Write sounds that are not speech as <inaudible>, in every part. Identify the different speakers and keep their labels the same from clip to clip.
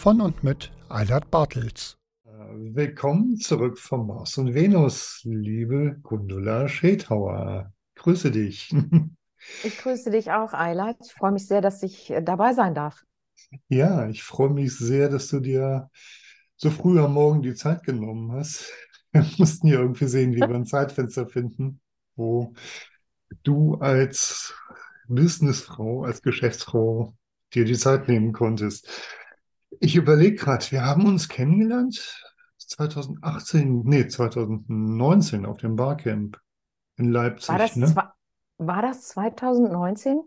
Speaker 1: Von und mit Eilert Bartels. Willkommen zurück vom Mars und Venus, liebe Gundula Schethauer. Grüße dich. <laughs>
Speaker 2: Ich grüße dich auch, Eilert. Ich freue mich sehr, dass ich äh, dabei sein darf.
Speaker 1: Ja, ich freue mich sehr, dass du dir so früh am Morgen die Zeit genommen hast. <laughs> Wir mussten ja irgendwie sehen, wie wir ein Zeitfenster finden, wo du als Businessfrau, als Geschäftsfrau dir die Zeit nehmen konntest. Ich überlege gerade, wir haben uns kennengelernt 2018, nee, 2019 auf dem Barcamp in Leipzig,
Speaker 2: War das,
Speaker 1: ne?
Speaker 2: war das 2019?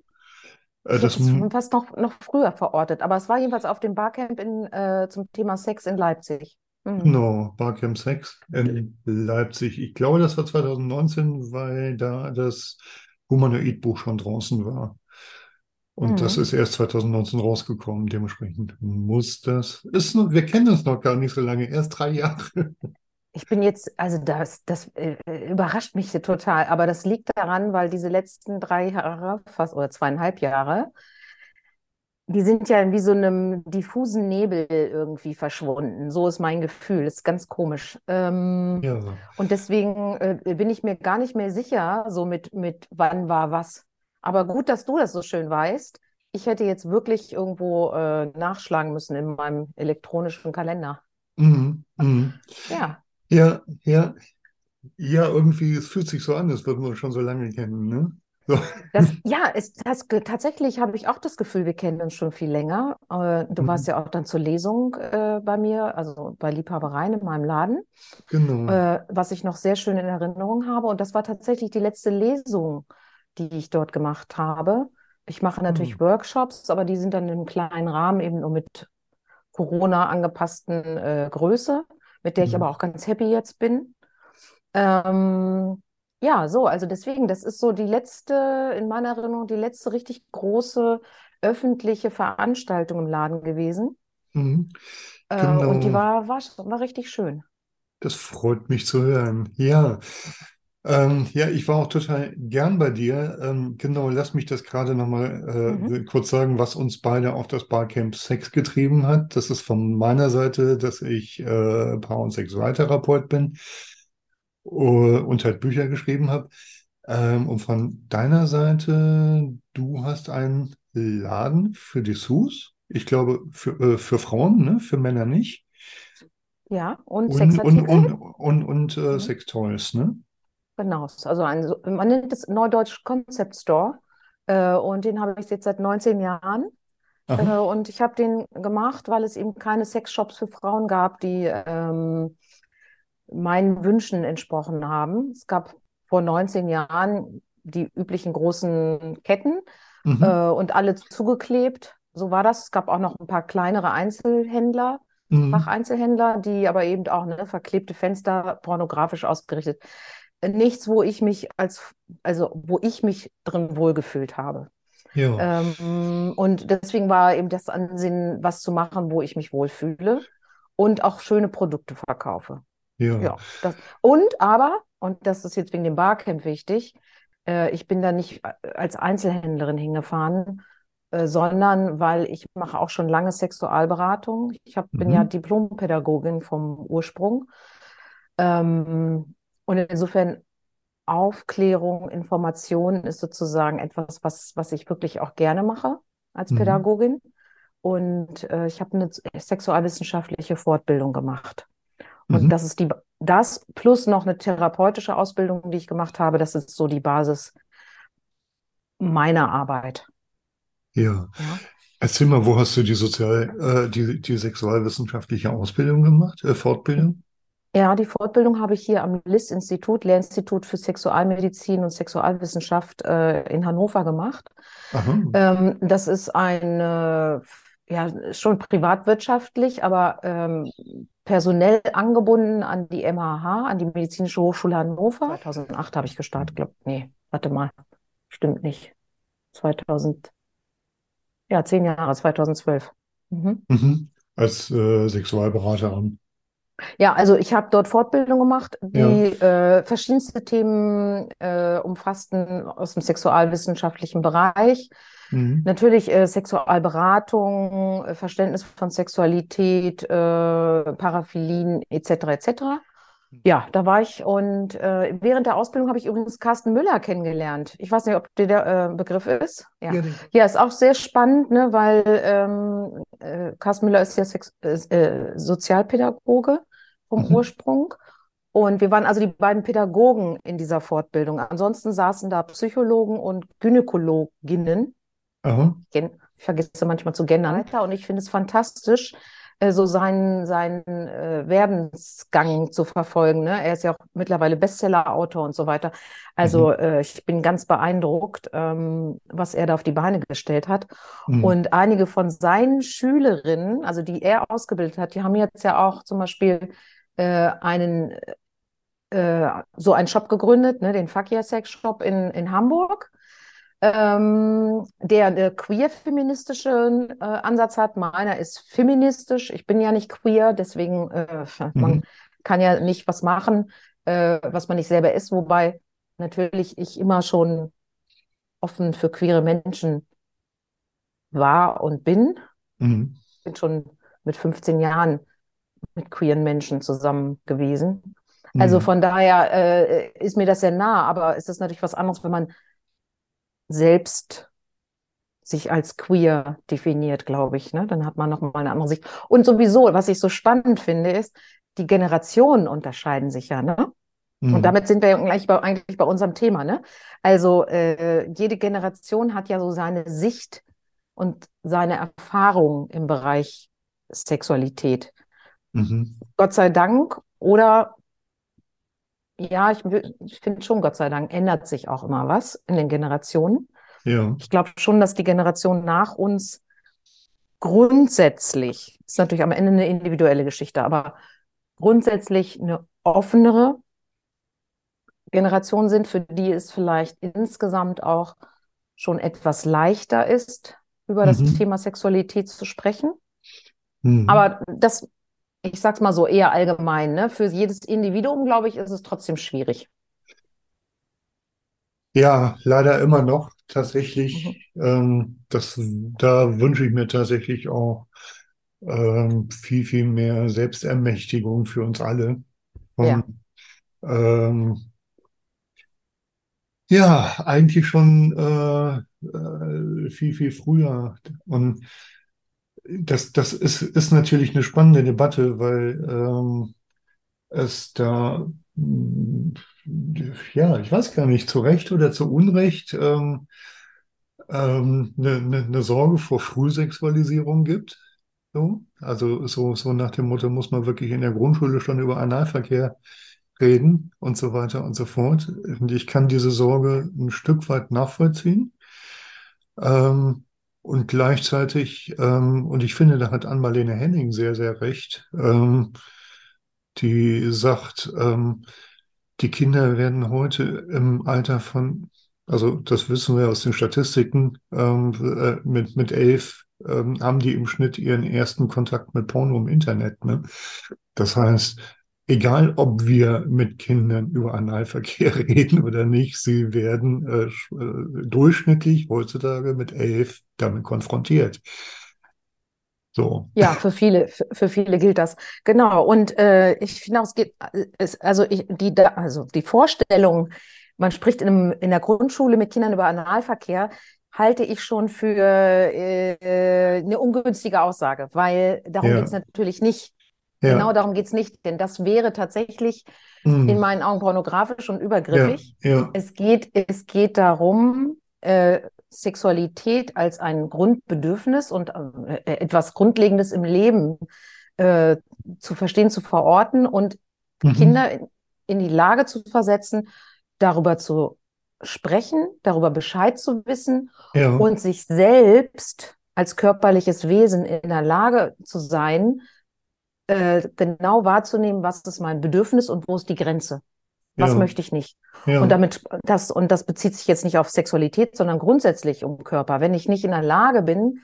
Speaker 1: Äh,
Speaker 2: Ich
Speaker 1: das,
Speaker 2: schon fast noch, noch früher verortet, aber es war jedenfalls auf dem Barcamp in, äh, zum Thema Sex in Leipzig. Mhm.
Speaker 1: Genau, Barcamp 6 in Leipzig. Ich glaube, das war 2019, weil da das Humanoid-Buch schon draußen war. Und das
Speaker 2: Mhm.
Speaker 1: ist erst 2019 rausgekommen. Dementsprechend muss das. Ist noch, wir kennen uns noch gar nicht so lange, erst drei Jahre.
Speaker 2: Ich bin jetzt, also das, das äh, überrascht mich total, aber das liegt daran, weil diese letzten drei Jahre, fast oder zweieinhalb Jahre, die sind ja in wie so einem diffusen Nebel irgendwie verschwunden. So ist mein Gefühl. Das ist ganz komisch. Ähm,
Speaker 1: Ja,
Speaker 2: Und deswegen äh, bin ich mir gar nicht mehr sicher, so mit, mit wann war was. Aber gut, dass du das so schön weißt. Ich hätte jetzt wirklich irgendwo äh, nachschlagen müssen in meinem elektronischen Kalender.
Speaker 1: mhm, mhm.
Speaker 2: Ja,
Speaker 1: Ja, ja, ja, irgendwie, es fühlt sich so an, als würden wir schon so lange kennen, ne? So.
Speaker 2: das, <laughs> ja, es, das, tatsächlich habe ich auch das Gefühl, wir kennen uns schon viel länger. Äh, du warst
Speaker 1: Mhm.
Speaker 2: ja auch dann zur Lesung äh, bei mir, also bei Liebhabereien in meinem Laden,
Speaker 1: Genau.
Speaker 2: äh, was ich noch sehr schön in Erinnerung habe. Und das war tatsächlich die letzte Lesung, die ich dort gemacht habe. Ich mache natürlich
Speaker 1: Mhm.
Speaker 2: Workshops, aber die sind dann im kleinen Rahmen eben nur mit Corona angepassten äh, Größe, mit der ich
Speaker 1: Mhm.
Speaker 2: aber auch ganz happy jetzt bin. Ähm, ja, so, also deswegen, das ist so die letzte, in meiner Erinnerung, die letzte richtig große öffentliche Veranstaltung im Laden gewesen.
Speaker 1: Mhm.
Speaker 2: Äh, und die
Speaker 1: Genau.
Speaker 2: war, war, war richtig schön.
Speaker 1: Das freut mich zu hören. Ja, ähm, ja, ich war auch total gern bei dir. Ähm, genau, lass mich das gerade nochmal äh,
Speaker 2: Mhm.
Speaker 1: kurz sagen, was uns beide auf das Barcamp Sex getrieben hat. Das ist von meiner Seite, dass ich äh, Paar- und Sexualtherapeut bin äh, und halt Bücher geschrieben habe. Ähm, und von deiner Seite, du hast einen Laden für Dessous. Ich glaube, für, äh, für Frauen, ne? Für Männer nicht.
Speaker 2: Ja, und
Speaker 1: Und, und,
Speaker 2: Sexartikel?
Speaker 1: und, und, und äh,
Speaker 2: Mhm.
Speaker 1: Sextoys, ne?
Speaker 2: Genau, also ein, man nennt es Neudeutsch Concept Store. Äh, und den habe ich jetzt seit 19 Jahren. Äh, und ich habe den gemacht, weil es eben keine Sexshops für Frauen gab, die ähm, meinen Wünschen entsprochen haben. Es gab vor 19 Jahren die üblichen großen Ketten
Speaker 1: Mhm.
Speaker 2: äh, und alle zugeklebt. So war das. Es gab auch noch ein paar kleinere Einzelhändler,
Speaker 1: Mhm.
Speaker 2: Facheinzelhändler, die aber eben auch ne, verklebte Fenster, pornografisch ausgerichtet. Nichts, wo ich mich als, also wo ich mich drin wohlgefühlt habe.
Speaker 1: Ja,
Speaker 2: Ähm, und deswegen war eben das Ansinnen, was zu machen, wo ich mich wohlfühle und auch schöne Produkte verkaufe.
Speaker 1: ja.
Speaker 2: Ja, das, und aber, und das ist jetzt wegen dem Barcamp wichtig, äh, ich bin da nicht als Einzelhändlerin hingefahren, äh, sondern weil ich mache auch schon lange Sexualberatung. Ich hab, bin ja
Speaker 1: Mhm.
Speaker 2: Diplompädagogin vom Ursprung. Ähm, und insofern Aufklärung, Information ist sozusagen etwas, was, was ich wirklich auch gerne mache als
Speaker 1: Mhm.
Speaker 2: Pädagogin. und äh, ich habe eine sexualwissenschaftliche Fortbildung gemacht. Und
Speaker 1: Mhm.
Speaker 2: das ist die, das plus noch eine therapeutische Ausbildung, die ich gemacht habe, das ist so die Basis meiner Arbeit.
Speaker 1: Ja.
Speaker 2: Ja.
Speaker 1: Erzähl mal, wo hast du die Sozial, äh, die, die sexualwissenschaftliche Ausbildung gemacht, äh, Fortbildung?
Speaker 2: Ja, die Fortbildung habe ich hier am LIS-Institut, Lehrinstitut für Sexualmedizin und Sexualwissenschaft äh, in Hannover gemacht. Ähm, das ist eine, ja, schon privatwirtschaftlich, aber ähm, personell angebunden an die MHH, an die Medizinische Hochschule Hannover. 2008 habe ich gestartet, glaube nee, warte mal, stimmt nicht. 2000, ja, zehn Jahre, 2012. Mhm.
Speaker 1: Mhm. Als äh, Sexualberaterin.
Speaker 2: Ja, also ich habe dort Fortbildung gemacht, die
Speaker 1: Ja.
Speaker 2: äh, verschiedenste Themen äh, umfassten aus dem sexualwissenschaftlichen Bereich.
Speaker 1: Mhm.
Speaker 2: Natürlich äh, Sexualberatung, äh, Verständnis von Sexualität, äh, Paraphilien etc. etc. Ja, da war ich und äh, während der Ausbildung habe ich übrigens Carsten Müller kennengelernt. Ich weiß nicht, ob dir der äh, Begriff ist. Ja.
Speaker 1: Ja,
Speaker 2: ist auch sehr spannend, ne, weil ähm, äh, Carsten Müller ist ja Sex äh, Sozialpädagoge vom
Speaker 1: Mhm.
Speaker 2: Ursprung. Und wir waren also die beiden Pädagogen in dieser Fortbildung. Ansonsten saßen da Psychologen und Gynäkologinnen.
Speaker 1: Aha.
Speaker 2: Ich vergesse manchmal zu gendern. Und ich finde es fantastisch, äh, so seinen, seinen äh, Werdensgang zu verfolgen. Ne? Er ist ja auch mittlerweile Bestseller-Autor und so weiter. Also äh, ich bin ganz beeindruckt, ähm, was er da auf die Beine gestellt hat.
Speaker 1: Mhm.
Speaker 2: Und einige von seinen Schülerinnen, also die er ausgebildet hat, die haben jetzt ja auch zum Beispiel äh, einen äh, so einen Shop gegründet, ne, den Fakir Sex Shop in, in Hamburg, ähm, der einen queer-feministischen äh, Ansatz hat. Meiner ist feministisch. Ich bin ja nicht queer, deswegen äh, man
Speaker 1: Mhm.
Speaker 2: kann ja nicht was machen, äh, was man nicht selber ist, wobei natürlich ich immer schon offen für queere Menschen war und bin.
Speaker 1: Mhm.
Speaker 2: Bin schon mit 15 Jahren mit queeren Menschen zusammen gewesen. Also
Speaker 1: Mhm.
Speaker 2: von daher äh, ist mir das sehr nah, aber es ist natürlich was anderes, wenn man selbst sich als queer definiert, glaube ich. Ne? Dann hat man nochmal eine andere Sicht. Und sowieso, was ich so spannend finde, ist, die Generationen unterscheiden sich ja. Ne?
Speaker 1: Mhm.
Speaker 2: Und damit sind wir ja gleich bei, eigentlich bei unserem Thema. Ne? Also äh, jede Generation hat ja so seine Sicht und seine Erfahrung im Bereich Sexualität.
Speaker 1: Mhm.
Speaker 2: Gott sei Dank oder ja, ich, ich finde schon, Gott sei Dank ändert sich auch immer was in den Generationen.
Speaker 1: Ja.
Speaker 2: Ich glaube schon, dass die Generation nach uns grundsätzlich, ist natürlich am Ende eine individuelle Geschichte, aber grundsätzlich eine offenere Generation sind, für die es vielleicht insgesamt auch schon etwas leichter ist, über das
Speaker 1: Mhm.
Speaker 2: Thema Sexualität zu sprechen.
Speaker 1: Mhm.
Speaker 2: Aber das, ich sag's mal so eher allgemein, ne? Für jedes Individuum, glaube ich, ist es trotzdem schwierig.
Speaker 1: Ja, leider immer noch tatsächlich. Ähm, das, da wünsche ich mir tatsächlich auch ähm, viel, viel mehr Selbstermächtigung für uns alle.
Speaker 2: Ja.
Speaker 1: Von, ähm, ja, eigentlich schon äh, äh, viel, viel früher. Und das, das ist, ist natürlich eine spannende Debatte, weil ähm, es da, mh, ja, ich weiß gar nicht, zu Recht oder zu Unrecht ähm, ähm, eine, eine, eine Sorge vor Frühsexualisierung gibt. So. Also so, so nach dem Motto, muss man wirklich in der Grundschule schon über Analverkehr reden und so weiter und so fort. Und ich kann diese Sorge ein Stück weit nachvollziehen. Ähm, und gleichzeitig, ähm, und ich finde, da hat Ann-Marlene Henning sehr, sehr recht, ähm, die sagt, ähm, die Kinder werden heute im Alter von, also das wissen wir aus den Statistiken, ähm, äh, mit, mit elf ähm, haben die im Schnitt ihren ersten Kontakt mit Porno im Internet. Ne? Das heißt, egal ob wir mit Kindern über Analverkehr <laughs> reden oder nicht, sie werden äh, äh, durchschnittlich heutzutage mit elf damit konfrontiert. So.
Speaker 2: Ja, für viele, für, für viele gilt das. Genau. Und äh, ich finde auch, es geht, äh, also ich, die, also die Vorstellung, man spricht in, einem, in der Grundschule mit Kindern über Analverkehr, halte ich schon für äh, eine ungünstige Aussage, weil darum
Speaker 1: Ja.
Speaker 2: geht es natürlich nicht.
Speaker 1: Ja.
Speaker 2: Genau darum geht es nicht, denn das wäre tatsächlich
Speaker 1: Mhm.
Speaker 2: in meinen Augen pornografisch und
Speaker 1: Ja,
Speaker 2: übergriffig.
Speaker 1: ja,
Speaker 2: Es geht, es geht darum, äh, Sexualität als ein Grundbedürfnis und äh, etwas Grundlegendes im Leben äh, zu verstehen, zu verorten und
Speaker 1: Mhm.
Speaker 2: Kinder in, in die Lage zu versetzen, darüber zu sprechen, darüber Bescheid zu wissen
Speaker 1: ja,
Speaker 2: und sich selbst als körperliches Wesen in der Lage zu sein, äh, genau wahrzunehmen, was ist mein Bedürfnis und wo ist die Grenze. Was
Speaker 1: Ja.
Speaker 2: möchte ich nicht?
Speaker 1: ja,
Speaker 2: Und damit das, und das bezieht sich jetzt nicht auf Sexualität, sondern grundsätzlich um Körper. Wenn ich nicht in der Lage bin,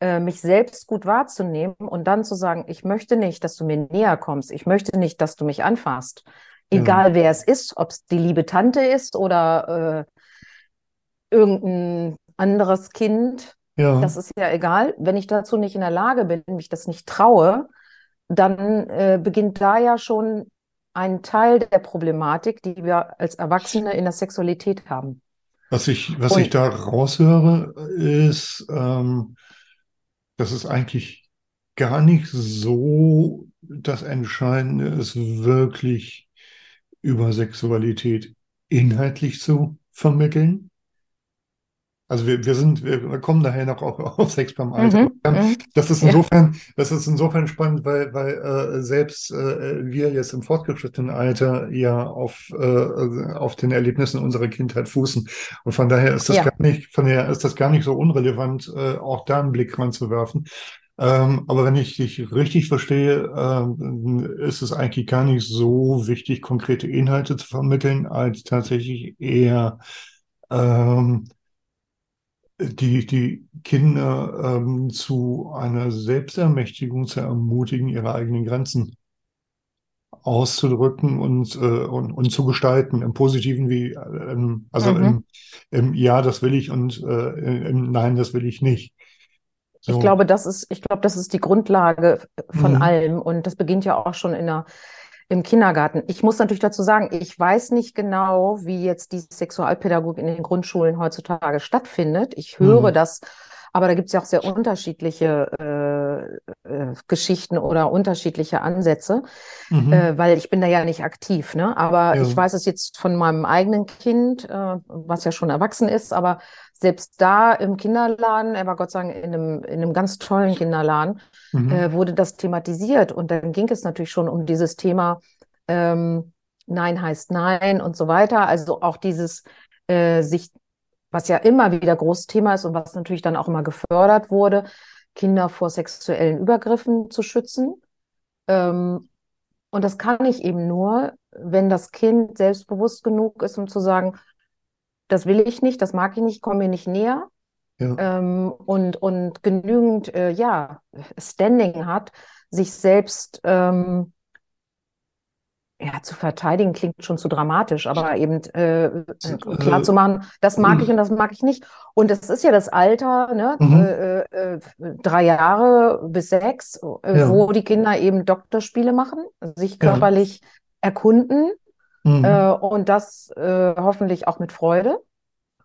Speaker 2: äh, mich selbst gut wahrzunehmen und dann zu sagen, ich möchte nicht, dass du mir näher kommst, ich möchte nicht, dass du mich anfasst,
Speaker 1: Ja.
Speaker 2: egal wer es ist, ob es die liebe Tante ist oder äh, irgendein anderes Kind,
Speaker 1: ja,
Speaker 2: das ist ja egal. Wenn ich dazu nicht in der Lage bin, mich das nicht traue, dann äh, beginnt da ja schon ein Teil der Problematik, die wir als Erwachsene in der Sexualität haben.
Speaker 1: Was ich, was
Speaker 2: Und-
Speaker 1: ich da raushöre, ist, ähm, dass es eigentlich gar nicht so das Entscheidende ist, wirklich über Sexualität inhaltlich zu vermitteln. Also wir, wir sind, wir kommen daher noch auch auf Sex beim Alter.
Speaker 2: Mhm, mhm.
Speaker 1: Das ist
Speaker 2: Ja.
Speaker 1: insofern, das ist insofern spannend, weil, weil äh, selbst äh, wir jetzt im fortgeschrittenen Alter ja auf, äh, auf den Erlebnissen unserer Kindheit fußen. Und von daher ist das
Speaker 2: Ja.
Speaker 1: gar nicht, von daher ist das gar nicht so unrelevant, äh, auch da einen Blick ranzuwerfen. Ähm, aber wenn ich dich richtig verstehe, ähm, ist es eigentlich gar nicht so wichtig, konkrete Inhalte zu vermitteln, als tatsächlich eher ähm, die, die Kinder ähm, zu einer Selbstermächtigung zu ermutigen, ihre eigenen Grenzen auszudrücken und, äh, und, und zu gestalten, im Positiven wie ähm, also
Speaker 2: Mhm.
Speaker 1: im, im Ja, das will ich und äh, im Nein, das will ich nicht.
Speaker 2: Ich
Speaker 1: So.
Speaker 2: glaube, das ist, ich glaube, das ist die Grundlage von
Speaker 1: Mhm.
Speaker 2: allem und das beginnt ja auch schon in der, im Kindergarten. Ich muss natürlich dazu sagen, ich weiß nicht genau, wie jetzt die Sexualpädagogik in den Grundschulen heutzutage stattfindet. Ich höre
Speaker 1: Mhm.
Speaker 2: das, aber da gibt es ja auch sehr unterschiedliche äh, äh, Geschichten oder unterschiedliche Ansätze.
Speaker 1: Mhm.
Speaker 2: äh, weil ich bin da ja nicht aktiv, ne? Aber
Speaker 1: Ja.
Speaker 2: ich weiß es jetzt von meinem eigenen Kind, äh, was ja schon erwachsen ist, aber selbst da im Kinderladen, er war Gott sei Dank in einem, in einem ganz tollen Kinderladen,
Speaker 1: Mhm.
Speaker 2: äh, wurde das thematisiert und dann ging es natürlich schon um dieses Thema ähm, Nein heißt Nein und so weiter. Also auch dieses äh, sich, was ja immer wieder großes Thema ist und was natürlich dann auch immer gefördert wurde, Kinder vor sexuellen Übergriffen zu schützen. Ähm, und das kann ich eben nur, wenn das Kind selbstbewusst genug ist, um zu sagen, das will ich nicht, das mag ich nicht, komm mir nicht näher.
Speaker 1: Ja.
Speaker 2: Ähm, und, und genügend, äh, ja, Standing hat, sich selbst ähm, ja, zu verteidigen klingt schon zu dramatisch, aber eben äh, äh, klar zu machen, das mag ich und das mag ich nicht. Und es ist ja das Alter, ne,
Speaker 1: Mhm.
Speaker 2: äh, äh, drei Jahre bis sechs, äh,
Speaker 1: Ja.
Speaker 2: wo die Kinder eben Doktorspiele machen, sich
Speaker 1: Ja.
Speaker 2: körperlich erkunden
Speaker 1: Mhm.
Speaker 2: äh, und das äh, hoffentlich auch mit Freude.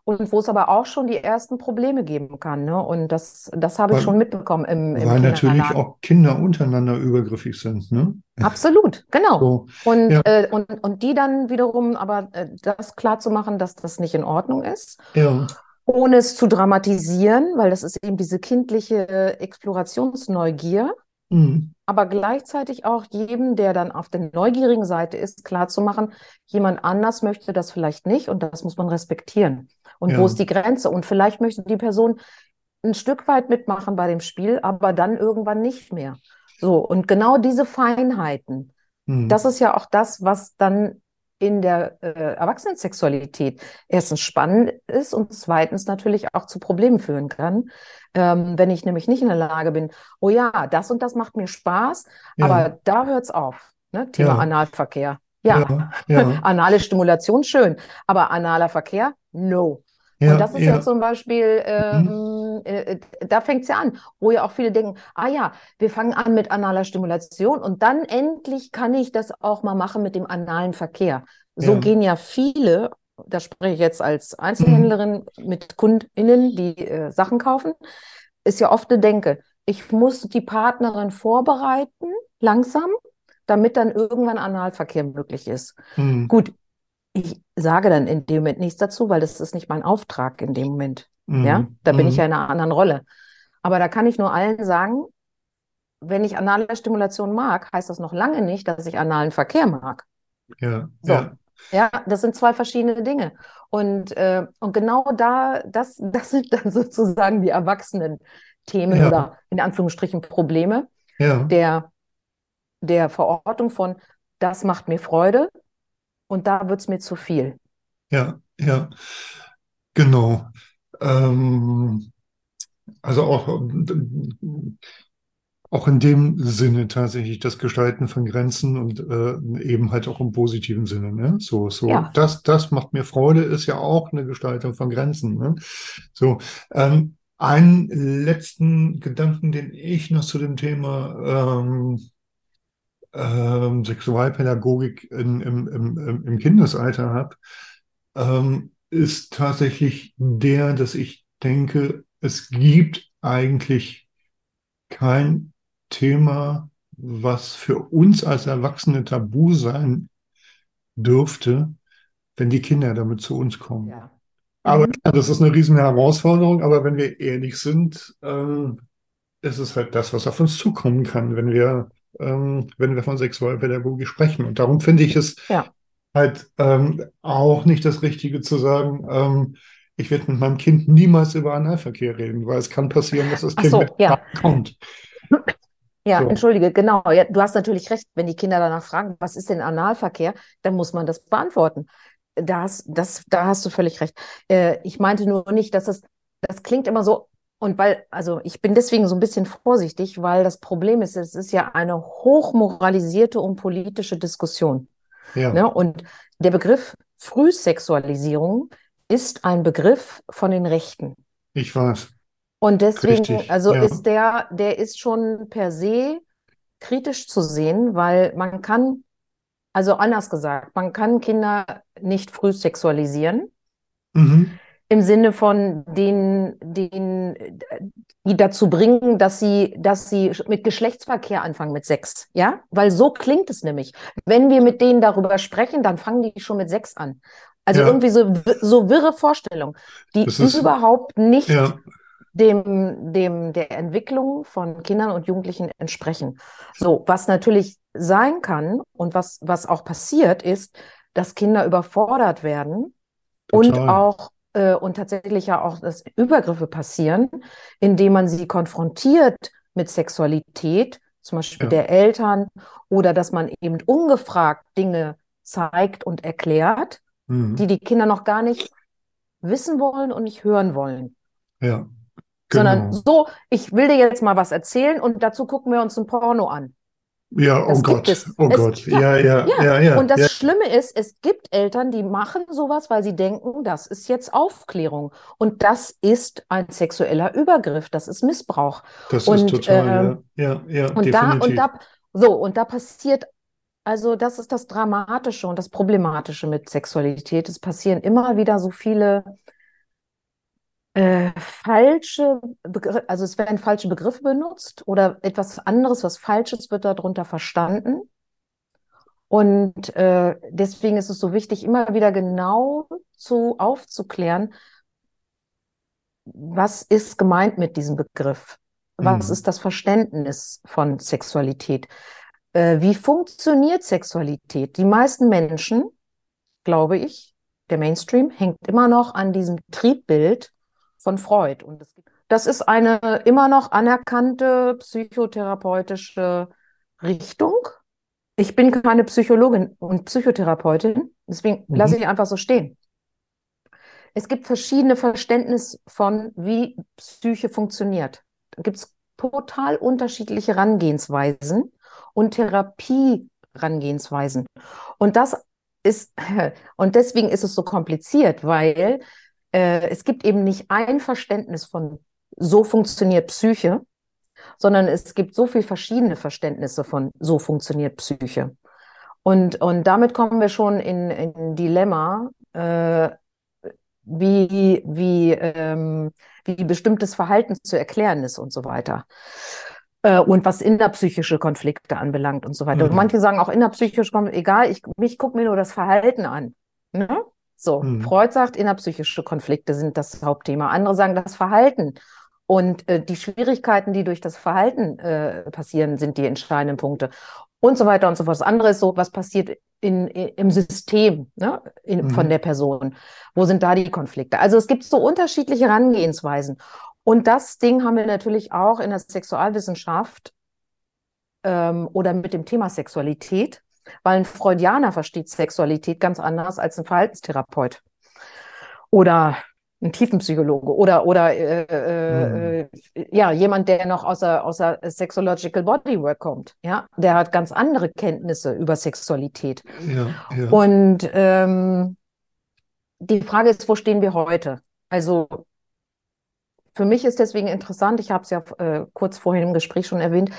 Speaker 2: Und wo es aber auch schon die ersten Probleme geben kann. Ne? Und das, das habe ich
Speaker 1: Weil-
Speaker 2: schon mitbekommen im, im
Speaker 1: Weil natürlich auch Kinder untereinander übergriffig sind, ne?
Speaker 2: Absolut, genau.
Speaker 1: So,
Speaker 2: Und,
Speaker 1: Ja.
Speaker 2: äh, und, und die dann wiederum aber äh, das klar zu machen, dass das nicht in Ordnung ist,
Speaker 1: ja,
Speaker 2: ohne es zu dramatisieren, weil das ist eben diese kindliche Explorationsneugier,
Speaker 1: mhm.
Speaker 2: aber gleichzeitig auch jedem, der dann auf der neugierigen Seite ist, klar zu machen, jemand anders möchte das vielleicht nicht und das muss man respektieren. Und wo
Speaker 1: Ja.
Speaker 2: ist die Grenze? Und vielleicht möchte die Person ein Stück weit mitmachen bei dem Spiel, aber dann irgendwann nicht mehr. So, und genau diese Feinheiten,
Speaker 1: Mhm.
Speaker 2: das ist ja auch das, was dann in der äh, Erwachsenensexualität erstens spannend ist und zweitens natürlich auch zu Problemen führen kann. Ähm, wenn ich nämlich nicht in der Lage bin, oh ja, das und das macht mir Spaß,
Speaker 1: Ja.
Speaker 2: aber da hört's auf. Ne? Thema
Speaker 1: Ja.
Speaker 2: Analverkehr. Ja,
Speaker 1: ja, ja, <laughs>
Speaker 2: anale Stimulation schön, aber analer Verkehr, no.
Speaker 1: Ja,
Speaker 2: Und das ist ja,
Speaker 1: ja,
Speaker 2: zum Beispiel, ähm, äh, da fängt es ja an, wo ja auch viele denken, ah ja, wir fangen an mit analer Stimulation und dann endlich kann ich das auch mal machen mit dem analen Verkehr. So
Speaker 1: Ja.
Speaker 2: gehen ja viele da spreche ich jetzt als Einzelhändlerin mit KundInnen, die äh, Sachen kaufen, ist ja oft eine Denke. Ich muss die Partnerin vorbereiten, langsam, damit dann irgendwann Analverkehr möglich ist.
Speaker 1: Mhm.
Speaker 2: Gut, ich sage dann in dem Moment nichts dazu, weil das ist nicht mein Auftrag in dem Moment.
Speaker 1: Mhm.
Speaker 2: Ja, da bin ich
Speaker 1: Mhm.
Speaker 2: ja in einer anderen Rolle. Aber da kann ich nur allen sagen, wenn ich anale Stimulation mag, heißt das noch lange nicht, dass ich analen Verkehr mag.
Speaker 1: Ja,
Speaker 2: So.
Speaker 1: ja,
Speaker 2: Ja, das sind zwei verschiedene Dinge. Und, äh, und genau da, das, <laughs> das sind dann sozusagen die Erwachsenen-Themen
Speaker 1: Ja.
Speaker 2: oder in Anführungsstrichen Probleme
Speaker 1: ja,
Speaker 2: der, der Verortung von, das macht mir Freude und da wird es mir zu viel.
Speaker 1: ja, ja, genau. Ähm, also auch, auch in dem Sinne tatsächlich das Gestalten von Grenzen und äh, eben halt auch im positiven Sinne. Ne? So, so,
Speaker 2: Ja.
Speaker 1: das, das macht mir Freude, ist ja auch eine Gestaltung von Grenzen. Ne? So, ähm, einen letzten Gedanken, den ich noch zu dem Thema ähm, ähm, Sexualpädagogik in, im, im, im- Kindesalter habe, ähm, ist tatsächlich der, dass ich denke, es gibt eigentlich kein Thema, was für uns als Erwachsene tabu sein dürfte, wenn die Kinder damit zu uns kommen.
Speaker 2: Ja.
Speaker 1: Aber klar, das ist eine riesen Herausforderung, aber wenn wir ehrlich sind, ähm, ist es halt das, was auf uns zukommen kann, wenn wir, ähm, wenn wir von Sexualpädagogik sprechen. Und darum finde ich es
Speaker 2: Ja.
Speaker 1: halt ähm, auch nicht das Richtige zu sagen, ähm, ich werde mit meinem Kind niemals über Analverkehr reden, weil es kann passieren, dass das Kind
Speaker 2: so, ja.
Speaker 1: kommt.
Speaker 2: Ja,
Speaker 1: So.
Speaker 2: entschuldige, genau. Ja, du hast natürlich recht, wenn die Kinder danach fragen, was ist denn Analverkehr, dann muss man das beantworten. Da hast, das, da hast du völlig recht. Äh, ich meinte nur nicht, dass das, das klingt immer so, und weil, also ich bin deswegen so ein bisschen vorsichtig, weil das Problem ist, es ist ja eine hochmoralisierte und politische Diskussion.
Speaker 1: Ja,
Speaker 2: Ne? Und der Begriff Frühsexualisierung ist ein Begriff von den Rechten.
Speaker 1: ich weiß.
Speaker 2: Und deswegen,
Speaker 1: Richtig,
Speaker 2: also
Speaker 1: ja.
Speaker 2: ist der, der ist schon per se kritisch zu sehen, weil man kann, also anders gesagt, man kann Kinder nicht früh sexualisieren,
Speaker 1: Mhm.
Speaker 2: Im Sinne von den, den, die dazu bringen, dass sie, dass sie mit Geschlechtsverkehr anfangen mit sechs, ja? Weil so klingt es nämlich. Wenn wir mit denen darüber sprechen, dann fangen die schon mit sechs an. Also
Speaker 1: Ja.
Speaker 2: irgendwie so, so wirre Vorstellungen, die
Speaker 1: ist-
Speaker 2: überhaupt nicht
Speaker 1: Ja,
Speaker 2: dem, dem, der Entwicklung von Kindern und Jugendlichen entsprechen. So, was natürlich sein kann und was, was auch passiert, ist, dass Kinder überfordert werden und
Speaker 1: total.
Speaker 2: auch äh, und tatsächlich ja auch, dass Übergriffe passieren, indem man sie konfrontiert mit Sexualität, zum Beispiel
Speaker 1: Ja.
Speaker 2: der Eltern, oder dass man eben ungefragt Dinge zeigt und erklärt,
Speaker 1: Mhm.
Speaker 2: die die Kinder noch gar nicht wissen wollen und nicht hören wollen
Speaker 1: Ja,
Speaker 2: sondern
Speaker 1: genau.
Speaker 2: so, ich will dir jetzt mal was erzählen und dazu gucken wir uns ein Porno an.
Speaker 1: Ja, oh
Speaker 2: Das gibt
Speaker 1: Gott, oh
Speaker 2: Es-
Speaker 1: Gott,
Speaker 2: ja,
Speaker 1: ja, ja,
Speaker 2: Ja,
Speaker 1: ja,
Speaker 2: und das
Speaker 1: ja.
Speaker 2: Schlimme ist, es gibt Eltern, die machen sowas, weil sie denken, das ist jetzt Aufklärung. Und das ist ein sexueller Übergriff, das ist Missbrauch.
Speaker 1: Das ist
Speaker 2: und,
Speaker 1: total, ja, ja, ja,
Speaker 2: Und da,
Speaker 1: definitiv.
Speaker 2: und da, so, und da passiert, also das ist das Dramatische und das Problematische mit Sexualität. Es passieren immer wieder so viele äh, falsche Begriffe, also es werden falsche Begriffe benutzt oder etwas anderes, was Falsches wird darunter verstanden. Und äh, deswegen ist es so wichtig, immer wieder genau zu aufzuklären, was ist gemeint mit diesem Begriff? Was
Speaker 1: Mhm.
Speaker 2: ist das Verständnis von Sexualität? Äh, wie funktioniert Sexualität? Die meisten Menschen, glaube ich, der Mainstream hängt immer noch an diesem Triebbild von Freud. Und das ist eine immer noch anerkannte psychotherapeutische Richtung. Ich bin keine Psychologin und Psychotherapeutin, deswegen
Speaker 1: Mhm.
Speaker 2: lasse ich einfach so stehen. Es gibt verschiedene Verständnisse von, wie Psyche funktioniert. Da gibt es total unterschiedliche Herangehensweisen und Therapie-Herangehensweisen. Und das ist, <laughs> und deswegen ist es so kompliziert, weil äh, es gibt eben nicht ein Verständnis von, so funktioniert Psyche, sondern es gibt so viele verschiedene Verständnisse von, so funktioniert Psyche. Und, und damit kommen wir schon in, in ein Dilemma, äh, wie, wie, ähm, wie bestimmtes Verhalten zu erklären ist und so weiter. Äh, und was innerpsychische Konflikte anbelangt und so weiter.
Speaker 1: Mhm.
Speaker 2: Und manche sagen auch innerpsychisch, egal, ich, mich gucke mir nur das Verhalten an. Ne? So,
Speaker 1: Mhm.
Speaker 2: Freud sagt, innerpsychische Konflikte sind das Hauptthema. Andere sagen, das Verhalten. Und äh, die Schwierigkeiten, die durch das Verhalten äh, passieren, sind die entscheidenden Punkte. Und so weiter und so fort. Das andere ist so, was passiert in, in, im System ne, in,
Speaker 1: Mhm.
Speaker 2: von der Person. Wo sind da die Konflikte? Also es gibt so unterschiedliche Herangehensweisen. Und das Ding haben wir natürlich auch in der Sexualwissenschaft ähm, oder mit dem Thema Sexualität, weil ein Freudianer versteht Sexualität ganz anders als ein Verhaltenstherapeut oder ein Tiefenpsychologe oder, oder äh, äh, äh, ja, jemand, der noch aus der, aus der Sexological Bodywork kommt. Ja, der hat ganz andere Kenntnisse über Sexualität.
Speaker 1: Ja, ja.
Speaker 2: Und ähm, die Frage ist, wo stehen wir heute? Also für mich ist deswegen interessant, ich habe es ja äh, kurz vorhin im Gespräch schon erwähnt,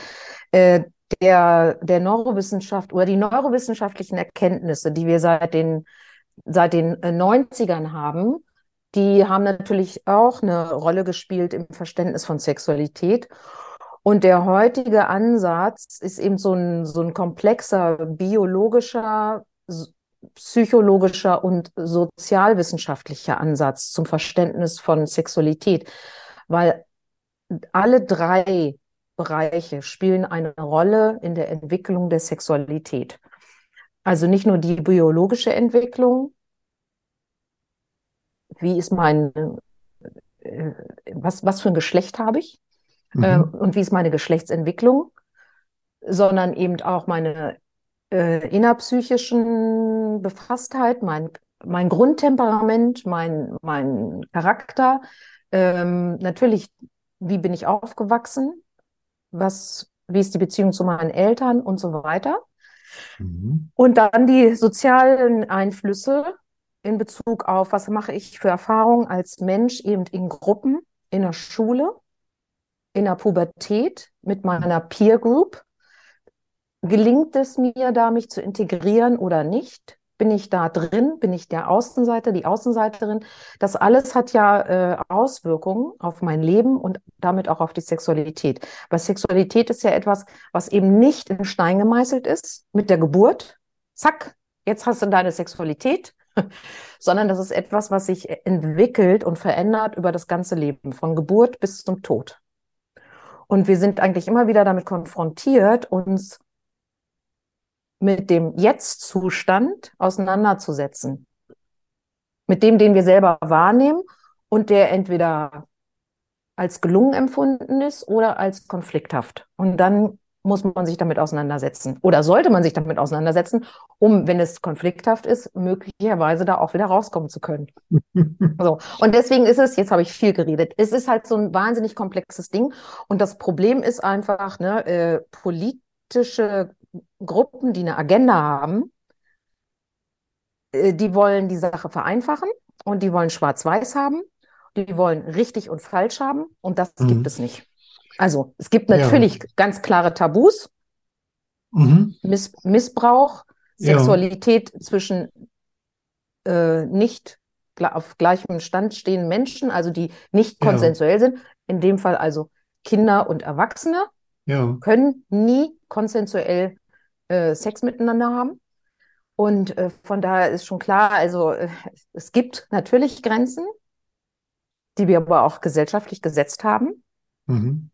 Speaker 2: äh, der, der Neurowissenschaft oder die neurowissenschaftlichen Erkenntnisse, die wir seit den, seit den äh, 90ern haben, die haben natürlich auch eine Rolle gespielt im Verständnis von Sexualität. Und der heutige Ansatz ist eben so ein, so ein komplexer biologischer, psychologischer und sozialwissenschaftlicher Ansatz zum Verständnis von Sexualität, weil alle drei Bereiche spielen eine Rolle in der Entwicklung der Sexualität. Also nicht nur die biologische Entwicklung, wie ist mein, äh, was, was für ein Geschlecht habe ich
Speaker 1: Mhm.
Speaker 2: und wie ist meine Geschlechtsentwicklung, sondern eben auch meine äh, innerpsychischen Befasstheit, mein, mein Grundtemperament, mein, mein Charakter, ähm, natürlich, wie bin ich aufgewachsen, was, wie ist die Beziehung zu meinen Eltern und so weiter.
Speaker 1: Mhm.
Speaker 2: Und dann die sozialen Einflüsse in Bezug auf, was mache ich für Erfahrungen als Mensch eben in Gruppen, in der Schule, in der Pubertät, mit meiner Peer Group. Gelingt es mir da, mich zu integrieren oder nicht? Bin ich da drin? Bin ich der Außenseiter, die Außenseiterin? Das alles hat ja äh, Auswirkungen auf mein Leben und damit auch auf die Sexualität. Weil Sexualität ist ja etwas, was eben nicht in Stein gemeißelt ist mit der Geburt. Zack, jetzt hast du deine Sexualität, <laughs> sondern das ist etwas, was sich entwickelt und verändert über das ganze Leben, von Geburt bis zum Tod. Und wir sind eigentlich immer wieder damit konfrontiert, uns mit dem Jetzt-Zustand auseinanderzusetzen. Mit dem, den wir selber wahrnehmen und der entweder als gelungen empfunden ist oder als konflikthaft. Und dann muss man sich damit auseinandersetzen oder sollte man sich damit auseinandersetzen, um, wenn es konflikthaft ist, möglicherweise da auch wieder rauskommen zu können. <laughs> So. Und deswegen ist es, jetzt habe ich viel geredet, es ist halt so ein wahnsinnig komplexes Ding. Und das Problem ist einfach, ne, äh, politische Gruppen, die eine Agenda haben, äh, die wollen die Sache vereinfachen und die wollen Schwarz-Weiß haben, die wollen richtig und falsch haben und das
Speaker 1: Mhm.
Speaker 2: gibt es nicht. Also es gibt
Speaker 1: Ja.
Speaker 2: natürlich ganz klare Tabus,
Speaker 1: Mhm.
Speaker 2: Miss Missbrauch,
Speaker 1: Ja.
Speaker 2: Sexualität zwischen äh, nicht auf gleichem Stand stehenden Menschen, also die nicht
Speaker 1: Ja.
Speaker 2: konsensuell sind. In dem Fall also Kinder und Erwachsene
Speaker 1: Ja.
Speaker 2: können nie konsensuell äh, Sex miteinander haben. Und äh, von daher ist schon klar, also äh, es gibt natürlich Grenzen, die wir aber auch gesellschaftlich gesetzt haben.
Speaker 1: Mhm.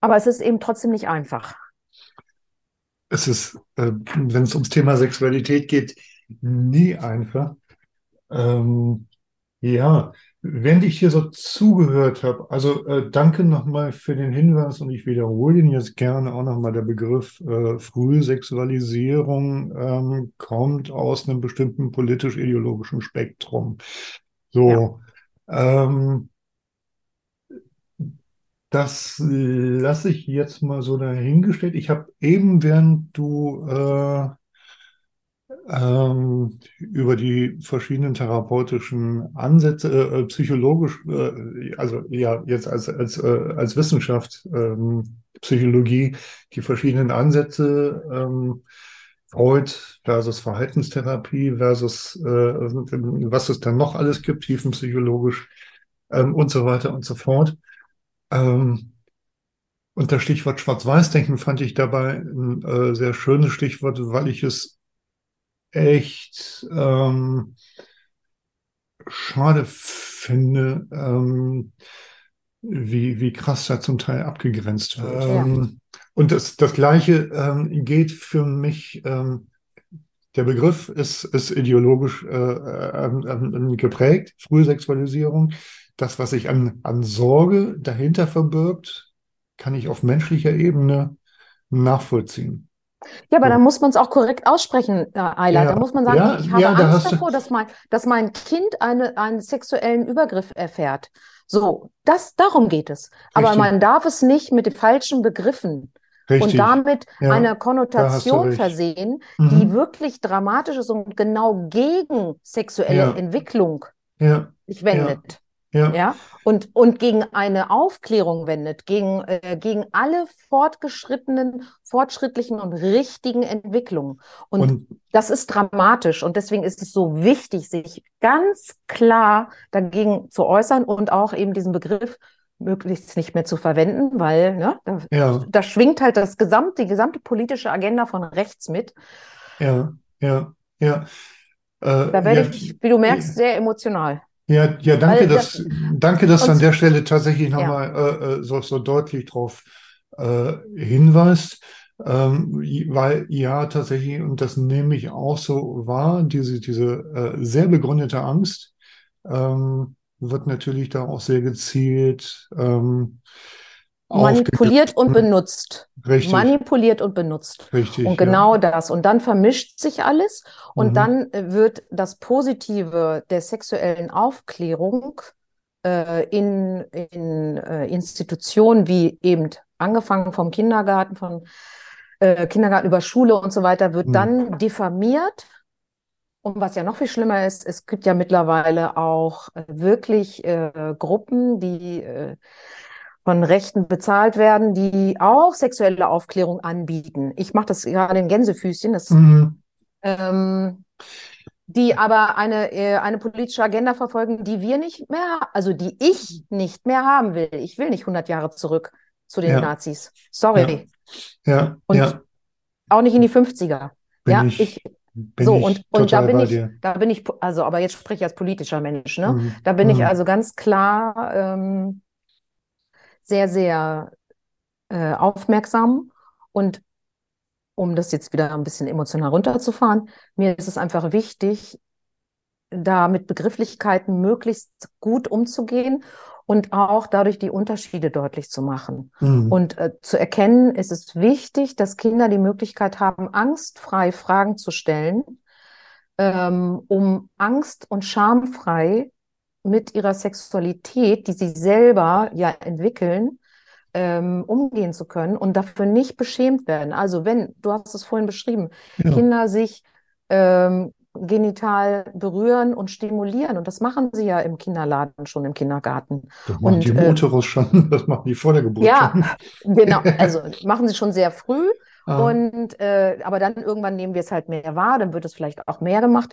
Speaker 2: Aber es ist eben trotzdem nicht einfach.
Speaker 1: Es ist, äh, wenn es ums Thema Sexualität geht, nie einfach. Ähm, ja, während ich hier so zugehört habe, also äh, danke nochmal für den Hinweis und ich wiederhole ihn jetzt gerne auch nochmal. Der Begriff äh, Frühsexualisierung ähm, kommt aus einem bestimmten politisch-ideologischen Spektrum. So, ähm, das lasse ich jetzt mal so dahingestellt. Ich habe eben, während du äh, ähm, über die verschiedenen therapeutischen Ansätze, äh, äh, psychologisch, äh, also ja, jetzt als, als, äh, als Wissenschaft ähm, Psychologie die verschiedenen Ansätze, ähm, Freud versus Verhaltenstherapie versus äh, was es dann noch alles gibt, tiefenpsychologisch ähm, und so weiter und so fort. Ähm, und das Stichwort Schwarz-Weiß-Denken fand ich dabei ein äh, sehr schönes Stichwort, weil ich es echt ähm, schade finde, ähm, wie, wie krass da zum Teil abgegrenzt wird.
Speaker 2: Ja.
Speaker 1: Ähm, und das, das Gleiche ähm, geht für mich, ähm, der Begriff ist, ist ideologisch äh, ähm, geprägt, frühe Sexualisierung. Das, was sich an, an Sorge dahinter verbirgt, kann ich auf menschlicher Ebene nachvollziehen.
Speaker 2: Ja, aber
Speaker 1: So.
Speaker 2: da muss man es auch korrekt aussprechen, äh, Ayla.
Speaker 1: Ja,
Speaker 2: Da muss man sagen,
Speaker 1: ja,
Speaker 2: ich habe
Speaker 1: ja, da
Speaker 2: Angst davor, dass mein, dass mein Kind eine, einen sexuellen Übergriff erfährt. So, das, darum geht es. Aber
Speaker 1: Richtig.
Speaker 2: man darf es nicht mit den falschen Begriffen und
Speaker 1: Richtig.
Speaker 2: damit
Speaker 1: Ja,
Speaker 2: einer Konnotation versehen, die
Speaker 1: Mhm.
Speaker 2: wirklich dramatisch ist und genau gegen sexuelle. Entwicklung sich wendet.
Speaker 1: Ja,
Speaker 2: Ja, und, und gegen eine Aufklärung wendet, gegen, äh, gegen alle fortgeschrittenen, fortschrittlichen und richtigen Entwicklungen. Und,
Speaker 1: Und
Speaker 2: das ist dramatisch und deswegen ist es so wichtig, sich ganz klar dagegen zu äußern und auch eben diesen Begriff möglichst nicht mehr zu verwenden, weil ne, da,
Speaker 1: ja,
Speaker 2: da schwingt halt das gesamte, die gesamte politische Agenda von rechts mit.
Speaker 1: ja, ja, ja. Äh,
Speaker 2: Da werde
Speaker 1: ja,
Speaker 2: ich, wie du merkst, sehr emotional.
Speaker 1: Ja, ja, danke,
Speaker 2: Weil
Speaker 1: dass,
Speaker 2: das-
Speaker 1: danke, dass du an der Stelle tatsächlich
Speaker 2: Ja.
Speaker 1: nochmal äh, äh, so, so deutlich drauf äh, hinweist. Ähm, weil ja, tatsächlich, und das nehme ich auch so wahr, diese, diese äh, sehr begründete Angst ähm, wird natürlich da auch sehr gezielt ähm,
Speaker 2: Manipuliert und benutzt.
Speaker 1: Richtig,
Speaker 2: Manipuliert und benutzt.
Speaker 1: richtig.
Speaker 2: Und
Speaker 1: ja.
Speaker 2: genau das. Und dann vermischt sich alles und
Speaker 1: Mhm.
Speaker 2: dann äh, wird das Positive der sexuellen Aufklärung äh, in, in äh, Institutionen wie eben angefangen vom Kindergarten, von äh, Kindergarten über Schule und so weiter, wird
Speaker 1: Mhm.
Speaker 2: dann diffamiert. Und was ja noch viel schlimmer ist, es gibt ja mittlerweile auch äh, wirklich äh, Gruppen, die von Rechten bezahlt werden, die auch sexuelle Aufklärung anbieten. Ich mache das gerade in Gänsefüßchen, das,
Speaker 1: Mhm.
Speaker 2: ähm, die aber eine, äh, eine politische Agenda verfolgen, die wir nicht mehr, also die ich nicht mehr haben will. Ich will nicht 100 Jahre zurück zu den
Speaker 1: Ja.
Speaker 2: Nazis. Sorry.
Speaker 1: Ja,
Speaker 2: Und
Speaker 1: ja,
Speaker 2: Auch nicht in die 50er.
Speaker 1: bin
Speaker 2: Ja,
Speaker 1: ich,
Speaker 2: ich,
Speaker 1: bin
Speaker 2: so,
Speaker 1: ich
Speaker 2: und, und da bin ich,
Speaker 1: dir.
Speaker 2: da bin ich, also, aber jetzt spreche ich als politischer Mensch, ne?
Speaker 1: Mhm.
Speaker 2: Da bin ich
Speaker 1: Mhm.
Speaker 2: also ganz klar ähm, sehr, sehr äh, aufmerksam. Und um das jetzt wieder ein bisschen emotional runterzufahren, mir ist es einfach wichtig, da mit Begrifflichkeiten möglichst gut umzugehen und auch dadurch die Unterschiede deutlich zu machen.
Speaker 1: Mhm.
Speaker 2: Und äh, zu erkennen, es ist wichtig, dass Kinder die Möglichkeit haben, angstfrei Fragen zu stellen, ähm, um angst- und schamfrei mit ihrer Sexualität, die sie selber ja entwickeln, ähm, umgehen zu können und dafür nicht beschämt werden. Also wenn, du hast es vorhin beschrieben,
Speaker 1: Ja.
Speaker 2: Kinder sich ähm, genital berühren und stimulieren. Und das machen sie ja im Kinderladen schon, im Kindergarten.
Speaker 1: Das machen
Speaker 2: Und,
Speaker 1: die
Speaker 2: äh,
Speaker 1: Uterus schon, <laughs> das machen die vor der Geburt
Speaker 2: Ja,
Speaker 1: schon.
Speaker 2: genau. Also machen sie schon sehr früh.
Speaker 1: Ah,
Speaker 2: Und äh, aber dann irgendwann nehmen wir es halt mehr wahr, dann wird es vielleicht auch mehr gemacht.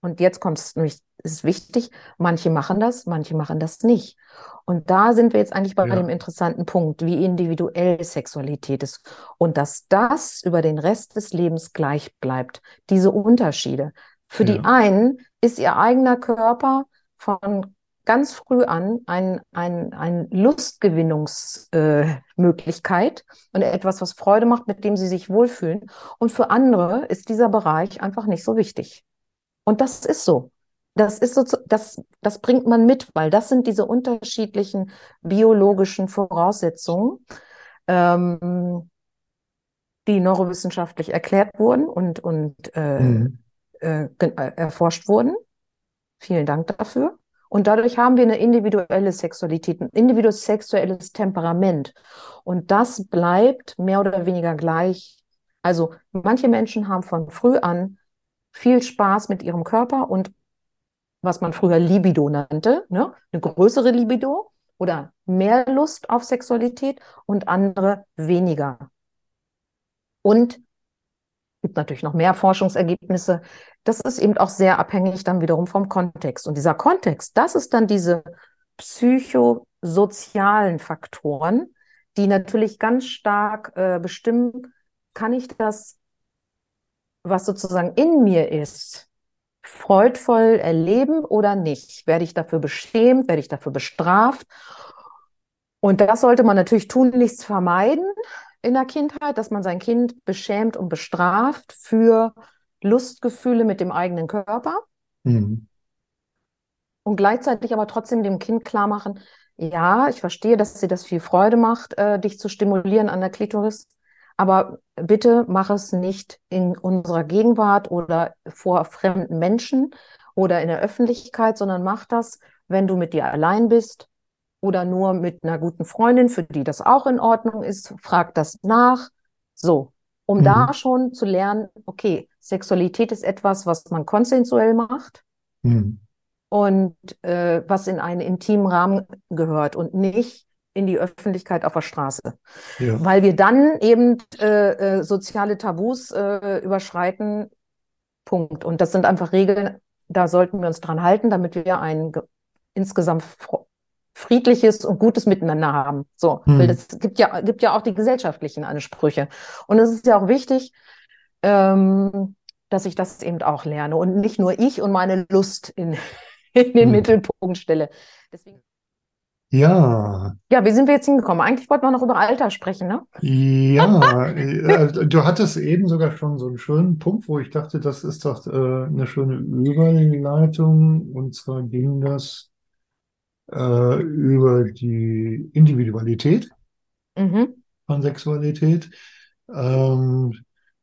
Speaker 2: Und jetzt kommt es nämlich, ist wichtig, manche machen das, manche machen das nicht. Und da sind wir jetzt eigentlich bei
Speaker 1: Ja.
Speaker 2: dem interessanten Punkt, wie individuell Sexualität ist und dass das über den Rest des Lebens gleich bleibt. Diese Unterschiede. Für die
Speaker 1: Ja.
Speaker 2: einen ist ihr eigener Körper von ganz früh an ein, ein, ein Lustgewinnungsmöglichkeit äh, und etwas, was Freude macht, mit dem sie sich wohlfühlen. Und für andere ist dieser Bereich einfach nicht so wichtig. Und das ist so. Das ist so, das, das bringt man mit, weil das sind diese unterschiedlichen biologischen Voraussetzungen, ähm, die neurowissenschaftlich erklärt wurden und, und äh,
Speaker 1: mhm.
Speaker 2: äh, äh, erforscht wurden. Vielen Dank dafür. Und dadurch haben wir eine individuelle Sexualität, ein individuelles sexuelles Temperament. Und das bleibt mehr oder weniger gleich. Also manche Menschen haben von früh an viel Spaß mit ihrem Körper und was man früher Libido nannte, ne? Eine größere Libido. oder mehr Lust auf Sexualität und andere weniger. Und gibt natürlich noch mehr Forschungsergebnisse. Das ist eben auch sehr abhängig dann wiederum vom Kontext. Und dieser Kontext, das ist dann diese psychosozialen Faktoren, die natürlich ganz stark äh, bestimmen, kann ich das, was sozusagen in mir ist, freudvoll erleben oder nicht? Werde ich dafür beschämt? Werde ich dafür bestraft? Und das sollte man natürlich tunlichst vermeiden in der Kindheit, dass man sein Kind beschämt und bestraft für Lustgefühle mit dem eigenen Körper. Mhm. Und gleichzeitig aber trotzdem dem Kind klar machen, ja, ich verstehe, dass dir das viel Freude macht, äh, dich zu stimulieren an der Klitoris. Aber bitte mach es nicht in unserer Gegenwart oder vor fremden Menschen oder in der Öffentlichkeit, sondern mach das, wenn du mit dir allein bist oder nur mit einer guten Freundin, für die das auch in Ordnung ist. Frag das nach. So, um mhm. da schon zu lernen, okay, Sexualität ist etwas, was man konsensuell macht. Mhm. Und äh, was in einen intimen Rahmen gehört und nicht in die Öffentlichkeit auf der Straße. Ja. Weil wir dann eben äh, äh, soziale Tabus äh, überschreiten. Punkt. Und das sind einfach Regeln, da sollten wir uns dran halten, damit wir ein insgesamt friedliches und gutes Miteinander haben. So, hm. weil das gibt ja, gibt ja auch die gesellschaftlichen Ansprüche. Und es ist ja auch wichtig, ähm, dass ich das eben auch lerne und nicht nur ich und meine Lust in, <laughs> in den hm. Mittelpunkt stelle. Deswegen
Speaker 1: ja.
Speaker 2: Ja, wie sind wir jetzt hingekommen? Eigentlich wollten wir noch über Alter sprechen, ne?
Speaker 1: Ja, <laughs> äh, du hattest eben sogar schon so einen schönen Punkt, wo ich dachte, das ist doch äh, eine schöne Überleitung. Und zwar ging das äh, über die Individualität mhm. von Sexualität. Ähm,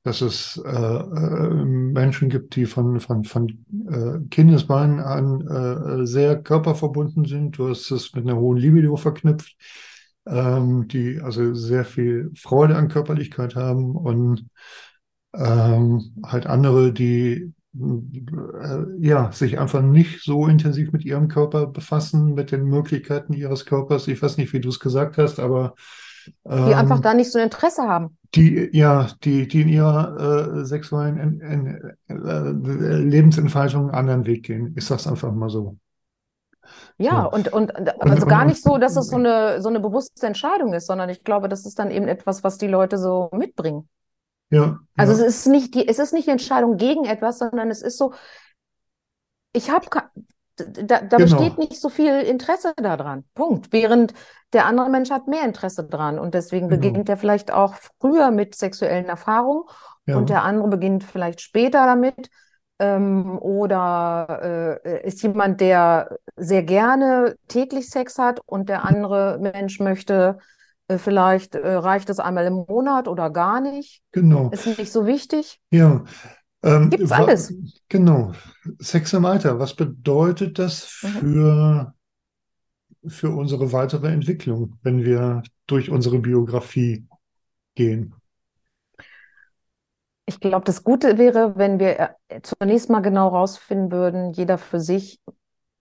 Speaker 1: dass es äh, äh, Menschen gibt, die von, von, von äh, Kindesbeinen an äh, sehr körperverbunden sind. Du hast es mit einer hohen Libido verknüpft, ähm, die also sehr viel Freude an Körperlichkeit haben und ähm, halt andere, die äh, ja, sich einfach nicht so intensiv mit ihrem Körper befassen, mit den Möglichkeiten ihres Körpers. Ich weiß nicht, wie du es gesagt hast, aber
Speaker 2: die einfach ähm, da nicht so ein Interesse haben.
Speaker 1: Die, ja, die, die in ihrer äh, sexuellen in, in, äh, Lebensentfaltung einen anderen Weg gehen. Ich sag's einfach mal so.
Speaker 2: Ja, so. und, und also gar nicht so, dass es so eine, so eine bewusste Entscheidung ist, sondern ich glaube, das ist dann eben etwas, was die Leute so mitbringen.
Speaker 1: Ja.
Speaker 2: Also
Speaker 1: ja.
Speaker 2: es ist nicht die, es ist nicht die Entscheidung gegen etwas, sondern es ist so, ich habe da, da genau. besteht nicht so viel Interesse daran. Punkt. Während der andere Mensch hat mehr Interesse dran und deswegen genau. beginnt er vielleicht auch früher mit sexuellen Erfahrungen ja. und der andere beginnt vielleicht später damit. Ähm, oder äh, ist jemand, der sehr gerne täglich Sex hat und der andere Mensch möchte äh, vielleicht äh, reicht es einmal im Monat oder gar nicht.
Speaker 1: Genau.
Speaker 2: Ist nicht so wichtig.
Speaker 1: Ja,
Speaker 2: ähm, Gibt's alles.
Speaker 1: Genau. Sex im Alter. Was bedeutet das mhm. für, mhm. für unsere weitere Entwicklung, wenn wir durch unsere Biografie gehen?
Speaker 2: Ich glaube, das Gute wäre, wenn wir äh, zunächst mal genau rausfinden würden, jeder für sich,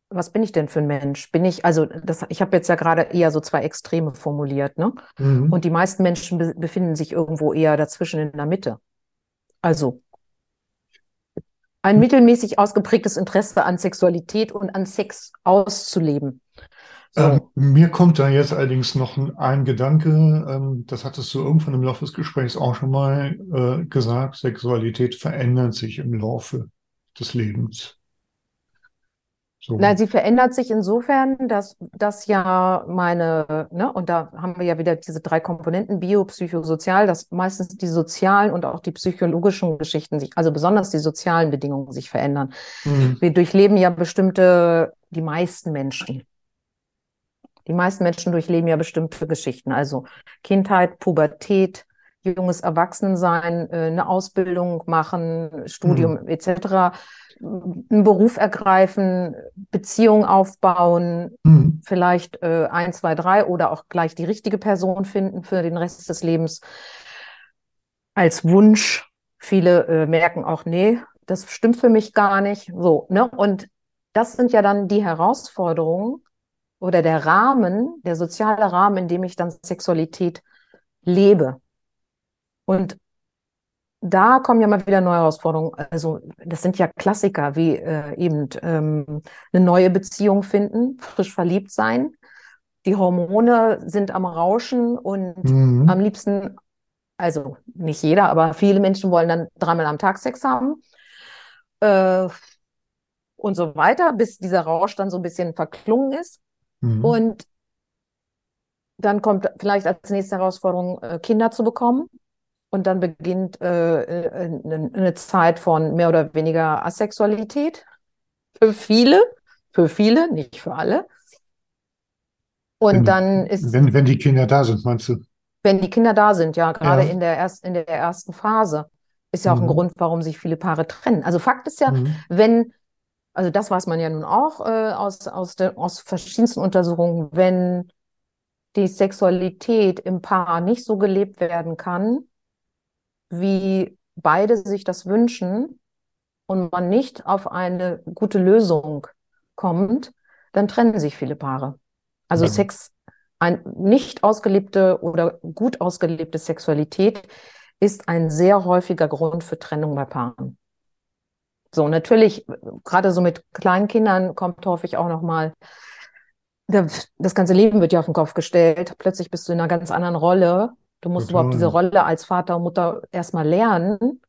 Speaker 2: was bin ich denn für ein Mensch? Bin ich, also das, ich habe jetzt ja gerade eher so zwei Extreme formuliert, ne? Mhm. Und die meisten Menschen be befinden sich irgendwo eher dazwischen in der Mitte. Also ein mittelmäßig ausgeprägtes Interesse an Sexualität und an Sex auszuleben.
Speaker 1: So. Ähm, mir kommt da jetzt allerdings noch ein, ein Gedanke, ähm, das hattest du irgendwann im Laufe des Gesprächs auch schon mal äh, gesagt, Sexualität verändert sich im Laufe des Lebens.
Speaker 2: So. Nein, sie verändert sich insofern, dass das ja meine, ne, und da haben wir ja wieder diese drei Komponenten, Bio, Psychosozial, dass meistens die sozialen und auch die psychologischen Geschichten sich, also besonders die sozialen Bedingungen sich verändern. Mhm. Wir durchleben ja bestimmte, die meisten Menschen. Die meisten Menschen durchleben ja bestimmte Geschichten, also Kindheit, Pubertät, junges Erwachsensein, äh, eine Ausbildung machen, Studium mhm. etc einen Beruf ergreifen, Beziehungen aufbauen, mhm. vielleicht äh, ein, zwei, drei oder auch gleich die richtige Person finden für den Rest des Lebens als Wunsch. Viele äh, merken auch, nee, das stimmt für mich gar nicht. So, ne? Und das sind ja dann die Herausforderungen, oder der Rahmen, der soziale Rahmen, in dem ich dann Sexualität lebe. Und da kommen ja mal wieder neue Herausforderungen. Also das sind ja Klassiker wie äh, eben ähm, eine neue Beziehung finden, frisch verliebt sein. Die Hormone sind am Rauschen und
Speaker 1: Mhm.
Speaker 2: am liebsten, also nicht jeder, aber viele Menschen wollen dann dreimal am Tag Sex haben äh, und so weiter, bis dieser Rausch dann so ein bisschen verklungen ist.
Speaker 1: Mhm.
Speaker 2: Und dann kommt vielleicht als nächste Herausforderung, äh, Kinder zu bekommen. Und dann beginnt äh, äh, eine Zeit von mehr oder weniger Asexualität. Für viele, für viele, nicht für alle. Und
Speaker 1: Wenn,
Speaker 2: dann ist,
Speaker 1: wenn, wenn die Kinder da sind, meinst du?
Speaker 2: wenn die Kinder da sind, ja, gerade
Speaker 1: Ja.
Speaker 2: in der erst, in der ersten Phase, ist ja auch ein
Speaker 1: Mhm.
Speaker 2: Grund, warum sich viele Paare trennen. Also Fakt ist ja,
Speaker 1: Mhm.
Speaker 2: wenn, also das weiß man ja nun auch äh, aus, aus, der, aus verschiedensten Untersuchungen, wenn die Sexualität im Paar nicht so gelebt werden kann, wie beide sich das wünschen und man nicht auf eine gute Lösung kommt, dann trennen sich viele Paare. Also
Speaker 1: Ja.
Speaker 2: Sex, ein nicht ausgelebte oder gut ausgelebte Sexualität ist ein sehr häufiger Grund für Trennung bei Paaren. So, natürlich, gerade so mit kleinen Kindern kommt häufig auch nochmal, das ganze Leben wird ja auf den Kopf gestellt. Plötzlich bist du in einer ganz anderen Rolle. Du musst überhaupt diese
Speaker 1: Total.
Speaker 2: Rolle als Vater und Mutter erstmal lernen,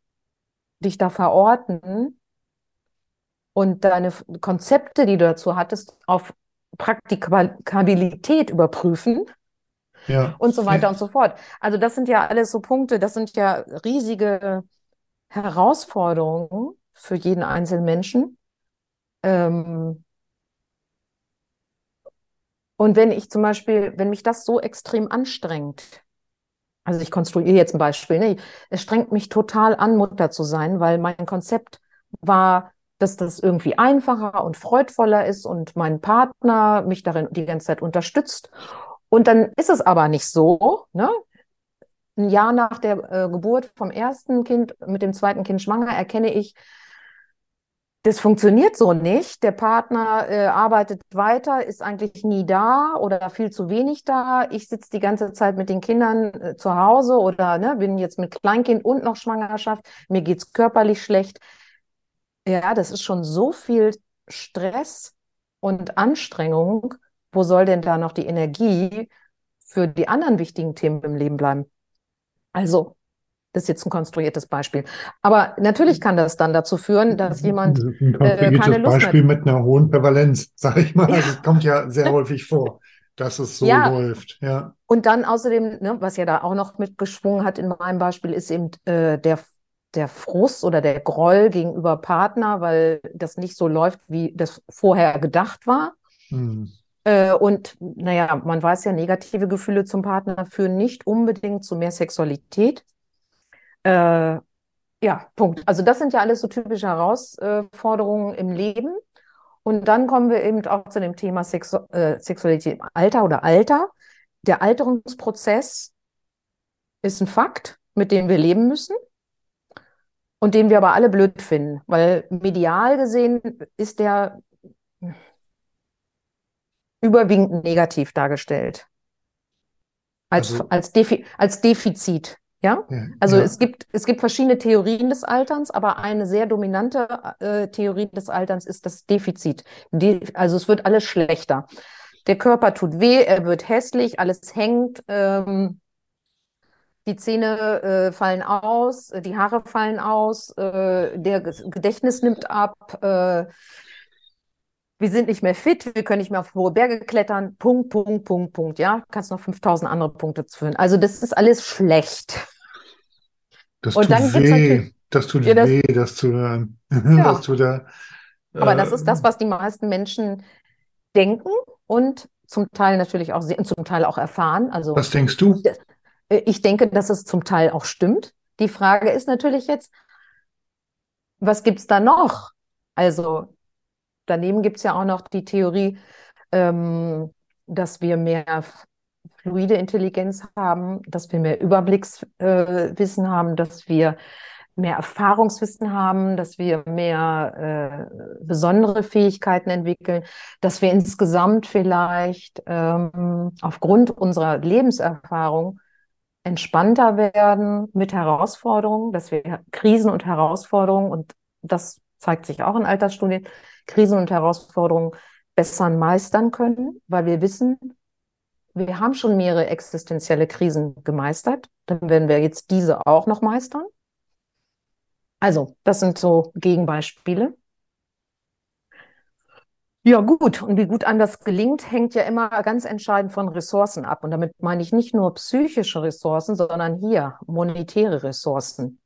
Speaker 2: dich da verorten und deine Konzepte, die du dazu hattest, auf Praktikabilität überprüfen
Speaker 1: Ja.
Speaker 2: und so weiter und so fort. Also das sind ja alles so Punkte, das sind ja riesige Herausforderungen für jeden einzelnen Menschen. Ähm, und wenn ich zum Beispiel, wenn mich das so extrem anstrengt, also ich konstruiere jetzt ein Beispiel, ne? Es strengt mich total an, Mutter zu sein, weil mein Konzept war, dass das irgendwie einfacher und freudvoller ist und mein Partner mich darin die ganze Zeit unterstützt. Und dann ist es aber nicht so, ne? Ein Jahr nach der äh, Geburt vom ersten Kind mit dem zweiten Kind schwanger erkenne ich, das funktioniert so nicht. Der Partner äh, arbeitet weiter, ist eigentlich nie da oder viel zu wenig da. Ich sitze die ganze Zeit mit den Kindern äh, zu Hause oder ne, bin jetzt mit Kleinkind und noch Schwangerschaft. Mir geht's körperlich schlecht. Ja, das ist schon so viel Stress und Anstrengung. Wo soll denn da noch die Energie für die anderen wichtigen Themen im Leben bleiben? Also, das ist jetzt ein konstruiertes Beispiel. Aber natürlich kann das dann dazu führen, dass jemand
Speaker 1: Das ein
Speaker 2: äh, keine
Speaker 1: konstruiertes
Speaker 2: Lust
Speaker 1: Beispiel
Speaker 2: mehr.
Speaker 1: mit einer hohen Prävalenz, <laughs> sag ich mal.
Speaker 2: Ja.
Speaker 1: Also es kommt ja sehr häufig vor, dass es so
Speaker 2: Ja.
Speaker 1: läuft. Ja.
Speaker 2: Und dann außerdem, ne, was ja da auch noch mitgeschwungen hat in meinem Beispiel, ist eben äh, der, der Frust oder der Groll gegenüber Partner, weil das nicht so läuft, wie das vorher gedacht war.
Speaker 1: Hm.
Speaker 2: Äh, und naja, man weiß ja, negative Gefühle zum Partner führen nicht unbedingt zu mehr Sexualität. Äh, ja, Punkt. Also das sind ja alles so typische Herausforderungen im Leben. Und dann kommen wir eben auch zu dem Thema Sexu äh, Sexualität im Alter oder Alter. Der Alterungsprozess ist ein Fakt, mit dem wir leben müssen und den wir aber alle blöd finden, weil medial gesehen ist der überwiegend negativ dargestellt. Als,
Speaker 1: Also-
Speaker 2: als, Defi als Defizit. Ja? Also
Speaker 1: ja.
Speaker 2: es gibt, es gibt verschiedene Theorien des Alterns, aber eine sehr dominante äh, Theorie des Alterns ist das Defizit. Die, also es wird alles schlechter. Der Körper tut weh, er wird hässlich, alles hängt, ähm, die Zähne äh, fallen aus, die Haare fallen aus, äh, der Ge- Gedächtnis nimmt ab, äh, wir sind nicht mehr fit, wir können nicht mehr auf hohe Berge klettern, Punkt, Punkt, Punkt, Punkt, ja, kannst noch 5000 andere Punkte führen. Also das ist alles schlecht.
Speaker 1: Das
Speaker 2: Und
Speaker 1: tut
Speaker 2: dann
Speaker 1: weh. Das tut
Speaker 2: Ja, das-
Speaker 1: weh, das zu hören.
Speaker 2: Ja. <laughs>
Speaker 1: Das tut da,
Speaker 2: Aber das ist das,
Speaker 1: äh,
Speaker 2: was die meisten Menschen denken und zum Teil natürlich auch sehen, zum Teil auch erfahren. Also
Speaker 1: Was denkst du?
Speaker 2: äh, ich denke, dass es zum Teil auch stimmt. Die Frage ist natürlich jetzt, was gibt's da noch? Also daneben gibt's ja auch noch die Theorie, ähm, dass wir mehr fluide Intelligenz haben, dass wir mehr Überblickswissen äh, haben, dass wir mehr Erfahrungswissen haben, dass wir mehr äh, besondere Fähigkeiten entwickeln, dass wir insgesamt vielleicht ähm, aufgrund unserer Lebenserfahrung entspannter werden mit Herausforderungen, dass wir Krisen und Herausforderungen, und das zeigt sich auch in Altersstudien, Krisen und Herausforderungen besser meistern können, weil wir wissen, wir haben schon mehrere existenzielle Krisen gemeistert, dann werden wir jetzt diese auch noch meistern. Also, das sind so Gegenbeispiele. Ja, gut. Und wie gut das gelingt, hängt ja immer ganz entscheidend von Ressourcen ab. Und damit meine ich nicht nur psychische Ressourcen, sondern hier monetäre Ressourcen.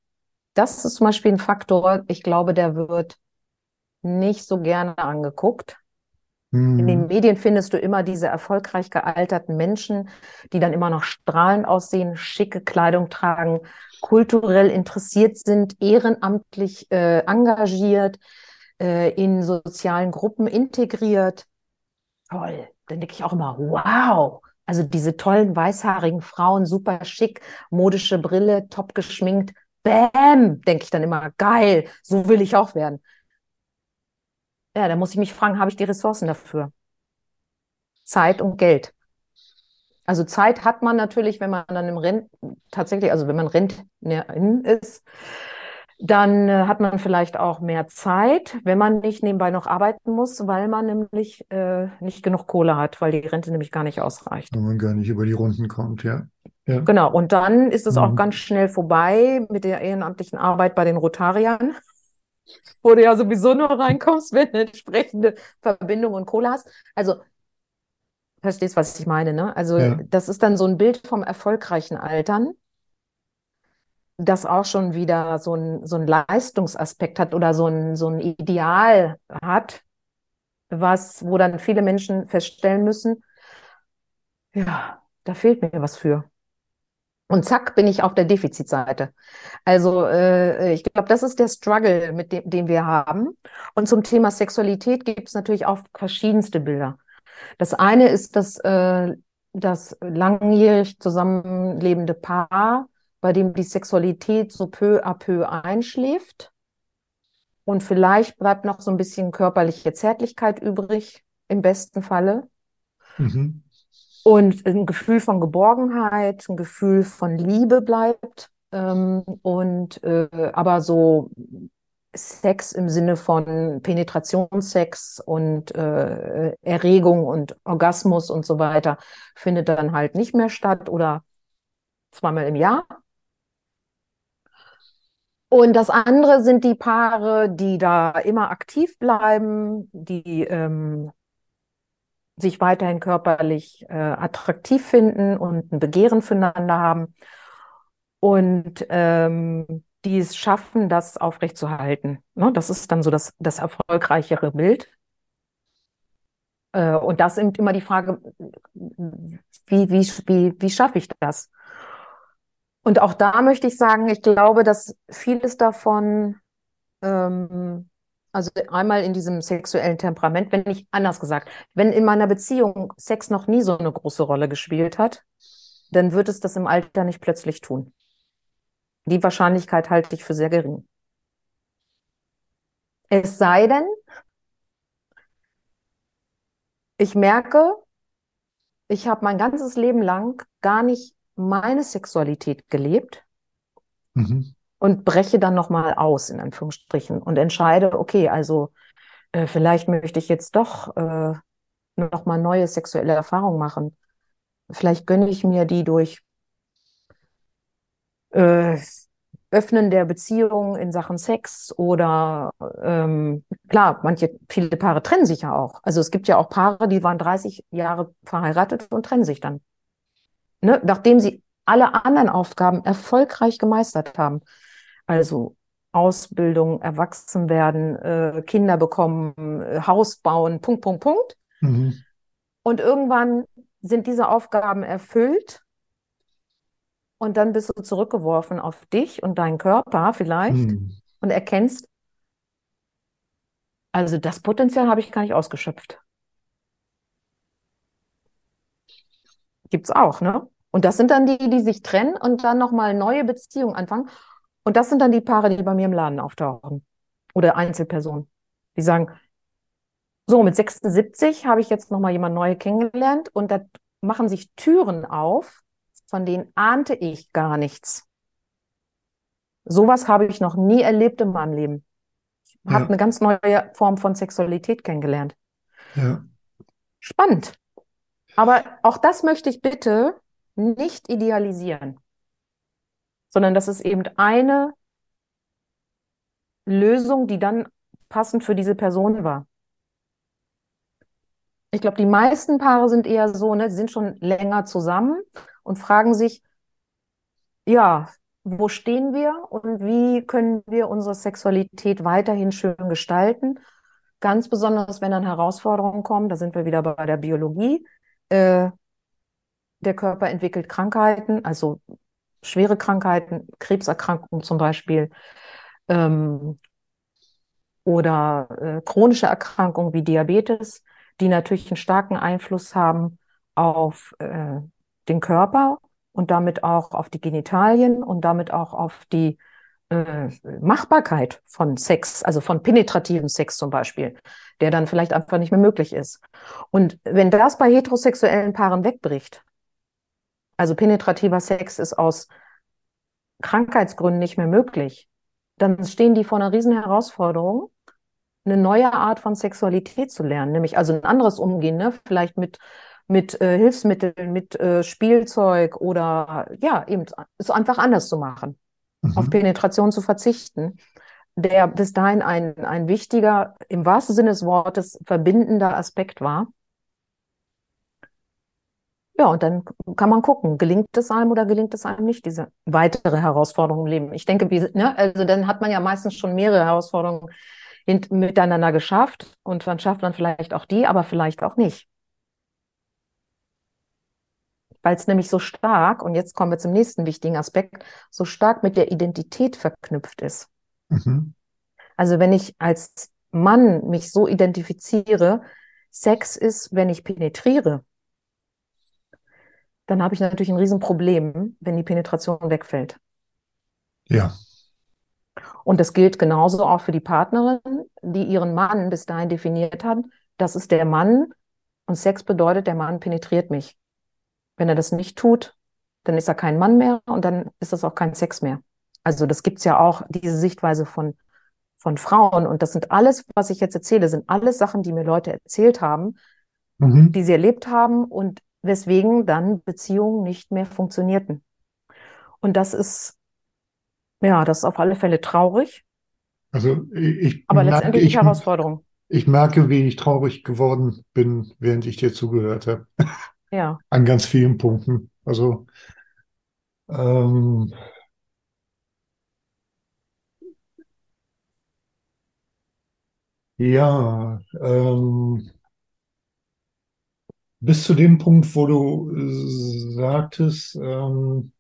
Speaker 2: Das ist zum Beispiel ein Faktor, ich glaube, der wird nicht so gerne angeguckt. In den
Speaker 1: Mhm.
Speaker 2: Medien findest du immer diese erfolgreich gealterten Menschen, die dann immer noch strahlend aussehen, schicke Kleidung tragen, kulturell interessiert sind, ehrenamtlich äh, engagiert, äh, in sozialen Gruppen integriert. Toll. Dann denke ich auch immer, wow. Also diese tollen weißhaarigen Frauen, super schick, modische Brille, top geschminkt. Bäm, denke ich dann immer, geil, so will ich auch werden. Ja, da muss ich mich fragen, habe ich die Ressourcen dafür? Zeit und Geld. Also Zeit hat man natürlich, wenn man dann im Rent tatsächlich, also wenn man Rentnerin ist, dann äh, hat man vielleicht auch mehr Zeit, wenn man nicht nebenbei noch arbeiten muss, weil man nämlich äh, nicht genug Kohle hat, weil die Rente nämlich gar nicht ausreicht.
Speaker 1: Wenn man gar nicht über die Runden kommt, ja. Ja.
Speaker 2: Genau, und dann ist es auch
Speaker 1: Mhm.
Speaker 2: ganz schnell vorbei mit der ehrenamtlichen Arbeit bei den Rotariern, wo du ja sowieso nur reinkommst, wenn du entsprechende Verbindung und Kohle hast. Also, verstehst, was ich meine, ne? Also,
Speaker 1: Ja.
Speaker 2: das ist dann so ein Bild vom erfolgreichen Altern, das auch schon wieder so ein, so ein Leistungsaspekt hat oder so ein, so ein Ideal hat, was, wo dann viele Menschen feststellen müssen, ja, da fehlt mir was für. Und zack, bin ich auf der Defizitseite. Also äh, ich glaube, das ist der Struggle, mit dem, den wir haben. Und zum Thema Sexualität gibt es natürlich auch verschiedenste Bilder. Das eine ist das, äh, das langjährig zusammenlebende Paar, bei dem die Sexualität so peu à peu einschläft. Und vielleicht bleibt noch so ein bisschen körperliche Zärtlichkeit übrig, im besten Falle.
Speaker 1: Mhm.
Speaker 2: Und ein Gefühl von Geborgenheit, ein Gefühl von Liebe bleibt. Ähm, und äh, aber so Sex im Sinne von Penetrationssex und äh, Erregung und Orgasmus und so weiter findet dann halt nicht mehr statt oder zweimal im Jahr. Und das andere sind die Paare, die da immer aktiv bleiben, die ähm, sich weiterhin körperlich äh, attraktiv finden und ein Begehren füreinander haben und ähm, die es schaffen, das aufrechtzuerhalten. Ne? Das ist dann so das, das erfolgreichere Bild. Äh, und das ist immer die Frage, wie, wie, wie, wie schaffe ich das? Und auch da möchte ich sagen, ich glaube, dass vieles davon, ähm, also einmal in diesem sexuellen Temperament, wenn nicht anders gesagt, wenn in meiner Beziehung Sex noch nie so eine große Rolle gespielt hat, dann wird es das im Alter nicht plötzlich tun. Die Wahrscheinlichkeit halte ich für sehr gering. Es sei denn, ich merke, ich habe mein ganzes Leben lang gar nicht meine Sexualität gelebt
Speaker 1: Mhm.
Speaker 2: Und breche dann nochmal aus, in Anführungsstrichen, und entscheide, okay, also äh, vielleicht möchte ich jetzt doch äh, nochmal neue sexuelle Erfahrungen machen. Vielleicht gönne ich mir die durch äh, Öffnen der Beziehung in Sachen Sex oder ähm, klar, manche, viele Paare trennen sich ja auch. Also es gibt ja auch Paare, die waren 30 Jahre verheiratet und trennen sich dann. Ne? Nachdem sie alle anderen Aufgaben erfolgreich gemeistert haben. Also Ausbildung, Erwachsenwerden, äh, Kinder bekommen, äh, Haus bauen, Punkt, Punkt, Punkt.
Speaker 1: Mhm.
Speaker 2: Und irgendwann sind diese Aufgaben erfüllt und dann bist du zurückgeworfen auf dich und deinen Körper vielleicht
Speaker 1: Mhm.
Speaker 2: und erkennst, also das Potenzial habe ich gar nicht ausgeschöpft. Gibt's auch, ne? Und das sind dann die, die sich trennen und dann nochmal neue Beziehungen anfangen. Und das sind dann die Paare, die bei mir im Laden auftauchen. Oder Einzelpersonen. Die sagen, so, mit 76 habe ich jetzt nochmal jemand neu kennengelernt und da machen sich Türen auf, von denen ahnte ich gar nichts. Sowas habe ich noch nie erlebt in meinem Leben. Ich
Speaker 1: Ja.
Speaker 2: habe eine ganz neue Form von Sexualität kennengelernt.
Speaker 1: Ja.
Speaker 2: Spannend. Aber auch das möchte ich bitte nicht idealisieren, sondern das ist eben eine Lösung, die dann passend für diese Person war. Ich glaube, die meisten Paare sind eher so, ne, sie sind schon länger zusammen und fragen sich, ja, wo stehen wir und wie können wir unsere Sexualität weiterhin schön gestalten? Ganz besonders, wenn dann Herausforderungen kommen, da sind wir wieder bei der Biologie. Äh, der Körper entwickelt Krankheiten, also schwere Krankheiten, Krebserkrankungen zum Beispiel, ähm, oder äh, chronische Erkrankungen wie Diabetes, die natürlich einen starken Einfluss haben auf äh, den Körper und damit auch auf die Genitalien und damit auch auf die äh, Machbarkeit von Sex, also von penetrativem Sex zum Beispiel, der dann vielleicht einfach nicht mehr möglich ist. Und wenn das bei heterosexuellen Paaren wegbricht, also penetrativer Sex ist aus Krankheitsgründen nicht mehr möglich, dann stehen die vor einer riesen Herausforderung, eine neue Art von Sexualität zu lernen, nämlich also ein anderes Umgehen, ne? Vielleicht mit, mit äh, Hilfsmitteln, mit äh, Spielzeug oder ja, eben es einfach anders zu machen, auf
Speaker 1: Mhm.
Speaker 2: Penetration zu verzichten, der bis dahin ein, ein wichtiger, im wahrsten Sinne des Wortes, verbindender Aspekt war. Ja, und dann kann man gucken, gelingt es einem oder gelingt es einem nicht, diese weitere Herausforderung im Leben. Ich denke, wie, ne, also dann hat man ja meistens schon mehrere Herausforderungen miteinander geschafft und dann schafft man vielleicht auch die, aber vielleicht auch nicht. Weil es nämlich so stark, und jetzt kommen wir zum nächsten wichtigen Aspekt, so stark mit der Identität verknüpft ist.
Speaker 1: Mhm.
Speaker 2: Also wenn ich als Mann mich so identifiziere, Sex ist, wenn ich penetriere, dann habe ich natürlich ein Riesenproblem, wenn die Penetration wegfällt.
Speaker 1: Ja.
Speaker 2: Und das gilt genauso auch für die Partnerin, die ihren Mann bis dahin definiert hat. Das ist der Mann und Sex bedeutet, der Mann penetriert mich. Wenn er das nicht tut, dann ist er kein Mann mehr und dann ist das auch kein Sex mehr. Also das gibt's ja auch, diese Sichtweise von, von Frauen. Und das sind alles, was ich jetzt erzähle, sind alles Sachen, die mir Leute erzählt haben,
Speaker 1: Mhm.
Speaker 2: die sie erlebt haben und weswegen dann Beziehungen nicht mehr funktionierten. Und das ist, ja, das ist auf alle Fälle traurig,
Speaker 1: Also ich
Speaker 2: aber
Speaker 1: merke,
Speaker 2: letztendlich
Speaker 1: ich,
Speaker 2: Herausforderung.
Speaker 1: ich merke, wie ich traurig geworden bin, während ich dir zugehört habe.
Speaker 2: Ja, <laughs>
Speaker 1: An ganz vielen Punkten. Also ähm, ja, ähm, bis zu dem Punkt, wo du äh, sagtest, ähm,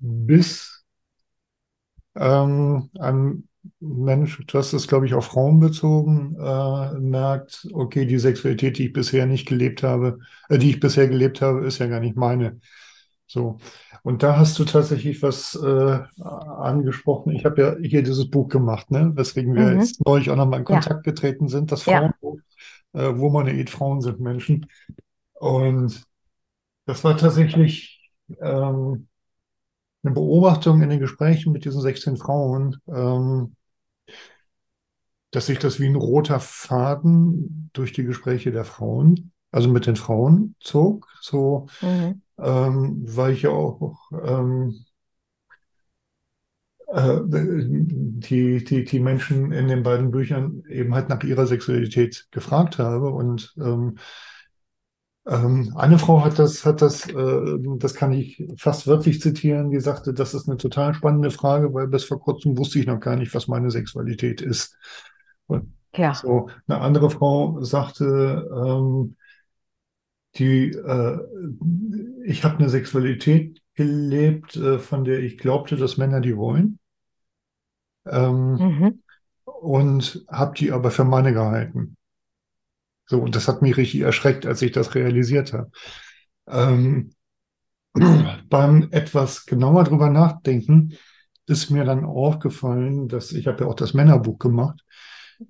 Speaker 1: bis ähm, ein Mensch, du hast es, glaube ich, auf Frauen bezogen, äh, merkt, okay, die Sexualität, die ich bisher nicht gelebt habe, äh, die ich bisher gelebt habe, ist ja gar nicht meine. So. Und da hast du tatsächlich was äh, angesprochen. Ich habe ja hier dieses Buch gemacht, ne? Weswegen wir
Speaker 2: Mhm.
Speaker 1: jetzt neulich auch nochmal in
Speaker 2: Ja.
Speaker 1: Kontakt getreten sind, das
Speaker 2: Ja.
Speaker 1: Äh, Womaniid Frauen sind Menschen. Und das war tatsächlich ähm, eine Beobachtung in den Gesprächen mit diesen 16 Frauen, ähm, dass sich das wie ein roter Faden durch die Gespräche der Frauen, also mit den Frauen zog, so,
Speaker 2: mhm.
Speaker 1: ähm, weil ich ja auch ähm, äh, die, die, die Menschen in den beiden Büchern eben halt nach ihrer Sexualität gefragt habe und ähm, ähm, eine Frau hat das, hat das, äh, das kann ich fast wörtlich zitieren, die sagte, das ist eine total spannende Frage, weil bis vor kurzem wusste ich noch gar nicht, was meine Sexualität ist. Und
Speaker 2: Ja,
Speaker 1: so, eine andere Frau sagte, ähm, die, äh, ich habe eine Sexualität gelebt, äh, von der ich glaubte, dass Männer die wollen, ähm,
Speaker 2: mhm.
Speaker 1: und habe die aber für meine gehalten. So, und das hat mich richtig erschreckt, als ich das realisiert habe. Ähm, <clears throat> beim etwas genauer drüber nachdenken, ist mir dann aufgefallen, dass ich habe ja auch das Männerbuch gemacht,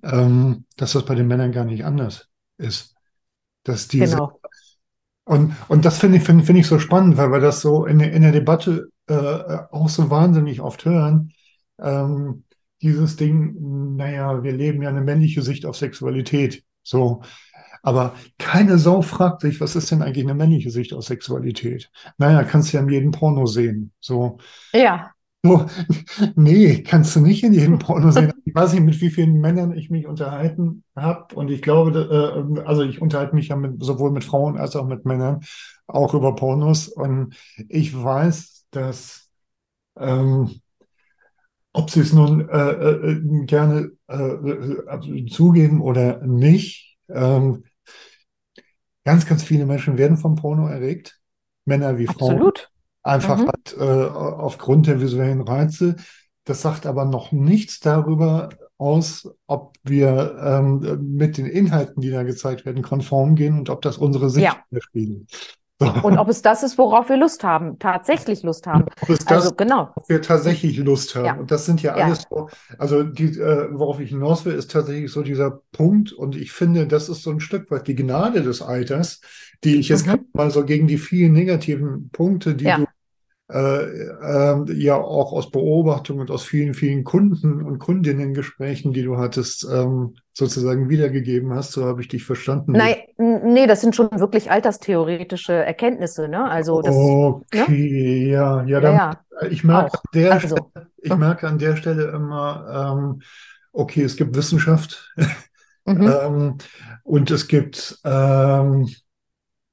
Speaker 1: ähm, dass das bei den Männern gar nicht anders ist. Dass diese
Speaker 2: Genau.
Speaker 1: und, und das finde ich, finde finde ich so spannend, weil wir das so in, der- in der Debatte äh, auch so wahnsinnig oft hören. Ähm, dieses Ding, naja, wir leben ja eine männliche Sicht auf Sexualität. So. Aber keine Sau fragt sich, was ist denn eigentlich eine männliche Sicht auf Sexualität? Naja, kannst du ja in jedem Porno sehen. So.
Speaker 2: Ja,
Speaker 1: So, <laughs> nee, kannst du nicht in jedem Porno sehen. Ich weiß nicht, mit wie vielen Männern ich mich unterhalten habe. Und ich glaube, äh, also ich unterhalte mich ja mit, sowohl mit Frauen als auch mit Männern, auch über Pornos. Und ich weiß, dass, ähm, ob sie es nun äh, äh, gerne äh, zugeben oder nicht, ähm, ganz, ganz viele Menschen werden vom Porno erregt, Männer wie Frauen.
Speaker 2: absolut.
Speaker 1: Einfach
Speaker 2: Mhm.
Speaker 1: halt äh, aufgrund der visuellen Reize. Das sagt aber noch nichts darüber aus, ob wir ähm, mit den Inhalten, die da gezeigt werden, konform gehen und ob das unsere Sicht
Speaker 2: Ja.
Speaker 1: widerspiegelt.
Speaker 2: Und ob <laughs> es das ist, worauf wir Lust haben, tatsächlich Lust haben.
Speaker 1: Ob es das,
Speaker 2: Also genau.
Speaker 1: ob wir tatsächlich Lust haben.
Speaker 2: Ja.
Speaker 1: Und das sind ja
Speaker 2: Ja.
Speaker 1: alles so, also die, äh, worauf ich hinaus will, ist tatsächlich so dieser Punkt. Und ich finde, das ist so ein Stück weit die Gnade des Alters, die ich jetzt
Speaker 2: Mhm.
Speaker 1: mal so gegen die vielen negativen Punkte, die
Speaker 2: Ja.
Speaker 1: du äh, ähm, ja auch aus Beobachtung und aus vielen, vielen Kunden und Kundinnen-Gesprächen, die du hattest, ähm, sozusagen wiedergegeben hast. So habe ich dich verstanden.
Speaker 2: Nein, nee, das sind schon wirklich alterstheoretische Erkenntnisse, ne? Also das,
Speaker 1: Okay, ja, ja,
Speaker 2: ja,
Speaker 1: dann,
Speaker 2: ja,
Speaker 1: ich merke
Speaker 2: auch.
Speaker 1: an der
Speaker 2: Also,
Speaker 1: Stelle, ich merke an der Stelle immer, ähm, okay, es gibt Wissenschaft, <laughs>
Speaker 2: mhm.
Speaker 1: ähm, und es gibt, ähm,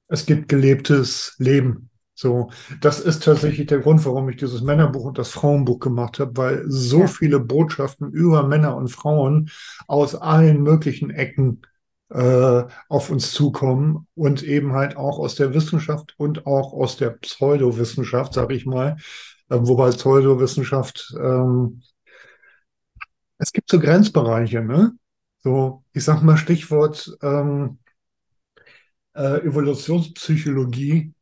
Speaker 1: es gibt gelebtes Leben. So, das ist tatsächlich der Grund, warum ich dieses Männerbuch und das Frauenbuch gemacht habe, weil so viele Botschaften über Männer und Frauen aus allen möglichen Ecken äh, auf uns zukommen und eben halt auch aus der Wissenschaft und auch aus der Pseudowissenschaft, sage ich mal. Äh, wobei Pseudowissenschaft, ähm, es gibt so Grenzbereiche, ne? So, ich sag mal Stichwort ähm, äh, Evolutionspsychologie.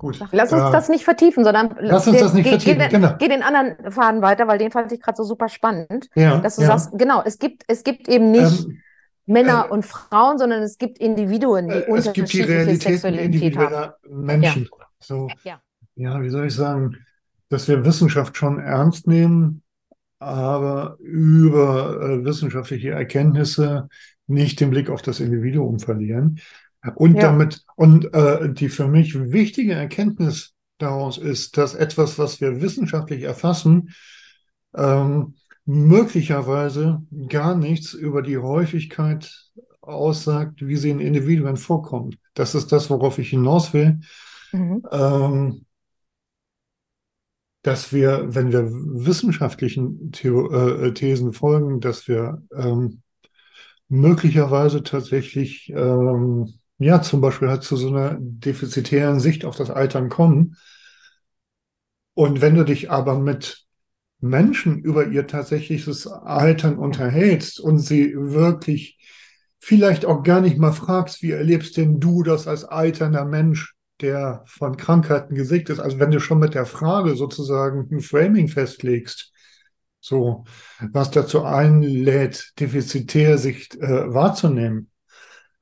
Speaker 1: Gut.
Speaker 2: Lass uns
Speaker 1: äh,
Speaker 2: das nicht vertiefen, sondern
Speaker 1: Lass uns
Speaker 2: geh-
Speaker 1: das nicht
Speaker 2: geh,
Speaker 1: vertiefen,
Speaker 2: Geh, den-
Speaker 1: genau.
Speaker 2: geh den anderen Faden weiter, weil den fand ich gerade so super spannend,
Speaker 1: ja,
Speaker 2: dass du
Speaker 1: ja.
Speaker 2: sagst, genau, es gibt, es gibt eben nicht
Speaker 1: Ähm,
Speaker 2: Männer
Speaker 1: äh,
Speaker 2: und Frauen, sondern es gibt Individuen, die
Speaker 1: Äh, es gibt die
Speaker 2: unterschiedliche Sexualität haben.
Speaker 1: individueller Menschen. So,
Speaker 2: Ja.
Speaker 1: ja, wie soll ich sagen, dass wir Wissenschaft schon ernst nehmen, aber über äh, wissenschaftliche Erkenntnisse nicht den Blick auf das Individuum verlieren. Und
Speaker 2: Ja.
Speaker 1: damit, und äh, die für mich wichtige Erkenntnis daraus ist, dass etwas, was wir wissenschaftlich erfassen, ähm, möglicherweise gar nichts über die Häufigkeit aussagt, wie sie in Individuen vorkommt. Das ist das, worauf ich hinaus will,
Speaker 2: Mhm.
Speaker 1: ähm, dass wir, wenn wir wissenschaftlichen Theo äh, Thesen folgen, dass wir ähm, möglicherweise tatsächlich, ähm, ja, zum Beispiel halt zu so einer defizitären Sicht auf das Altern kommen. Und wenn du dich aber mit Menschen über ihr tatsächliches Altern unterhältst und sie wirklich vielleicht auch gar nicht mal fragst, wie erlebst denn du das als alternder Mensch, der von Krankheiten gesegnet ist? Also wenn du schon mit der Frage sozusagen ein Framing festlegst, so, was dazu einlädt, defizitär sich äh, wahrzunehmen,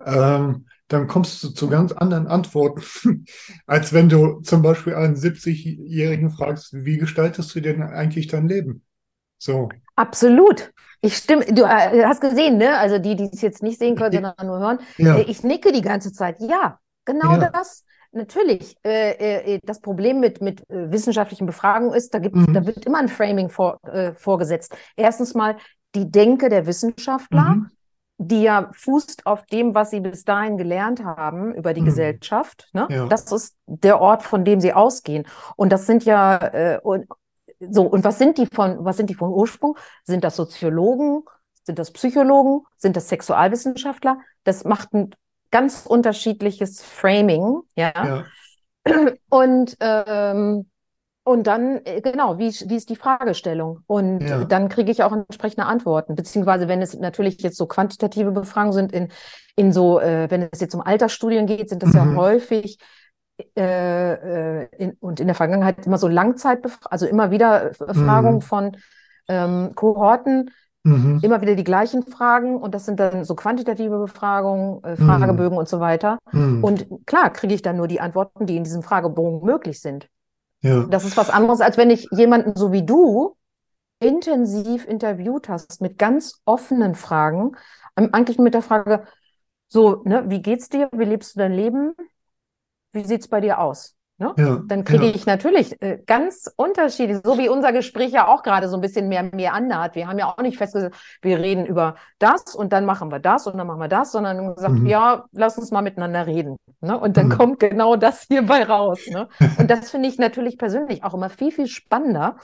Speaker 1: ähm, dann kommst du zu ganz anderen Antworten, <laughs> als wenn du zum Beispiel einen 70-Jährigen fragst, wie gestaltest du denn eigentlich dein Leben? So,
Speaker 2: Absolut. Ich stimme, du äh, hast gesehen, ne? Also die, die es jetzt nicht sehen können, sondern nur hören.
Speaker 1: ja,
Speaker 2: Äh, Ich nicke die ganze Zeit. Ja, genau
Speaker 1: Ja.
Speaker 2: das. Natürlich. Äh, das Problem mit, mit wissenschaftlichen Befragungen ist, da gibt,
Speaker 1: Mhm.
Speaker 2: da wird immer ein Framing vor, äh, vorgesetzt. Erstens mal die Denke der Wissenschaftler,
Speaker 1: mhm,
Speaker 2: die ja fußt auf dem, was sie bis dahin gelernt haben über die
Speaker 1: Mhm.
Speaker 2: Gesellschaft. Ne?
Speaker 1: Ja.
Speaker 2: Das ist der Ort, von dem sie ausgehen. Und das sind ja äh, und, so. Und was sind die von was sind die von Ursprung? Sind das Soziologen? Sind das Psychologen? Sind das Sexualwissenschaftler? Das macht ein ganz unterschiedliches Framing, ja.
Speaker 1: ja,
Speaker 2: Und, ähm, und dann, äh, genau, wie, wie ist die Fragestellung? Und
Speaker 1: Ja.
Speaker 2: dann kriege ich auch entsprechende Antworten. Beziehungsweise, wenn es natürlich jetzt so quantitative Befragungen sind, in, in so, äh, wenn es jetzt um Altersstudien geht, sind das ja
Speaker 1: Mhm.
Speaker 2: häufig äh, äh, in, und in der Vergangenheit immer so Langzeitbefragungen, also immer wieder Befragungen
Speaker 1: Mhm.
Speaker 2: von ähm, Kohorten,
Speaker 1: Mhm.
Speaker 2: immer wieder die gleichen Fragen und das sind dann so quantitative Befragungen, äh,
Speaker 1: Mhm.
Speaker 2: Fragebögen und so weiter.
Speaker 1: Mhm.
Speaker 2: Und klar kriege ich dann nur die Antworten, die in diesem Fragebogen möglich sind.
Speaker 1: Ja.
Speaker 2: Das ist was anderes, als wenn ich jemanden so wie du intensiv interviewt hast mit ganz offenen Fragen, ähm, eigentlich mit der Frage, so, ne, wie geht's dir? Wie lebst du dein Leben? Wie sieht's bei dir aus? Ne?
Speaker 1: Ja.
Speaker 2: Dann kriege
Speaker 1: Ja.
Speaker 2: ich natürlich äh, ganz unterschiedlich, so wie unser Gespräch ja auch gerade so ein bisschen mehr mir andert. Wir haben ja auch nicht festgesetzt, wir reden über das und dann machen wir das und dann machen wir das, sondern gesagt,
Speaker 1: Mhm.
Speaker 2: ja, lass uns mal miteinander reden. Ne? Und dann
Speaker 1: Mhm.
Speaker 2: kommt genau das hierbei raus. Ne? <laughs> Und das finde ich natürlich persönlich auch immer viel, viel spannender,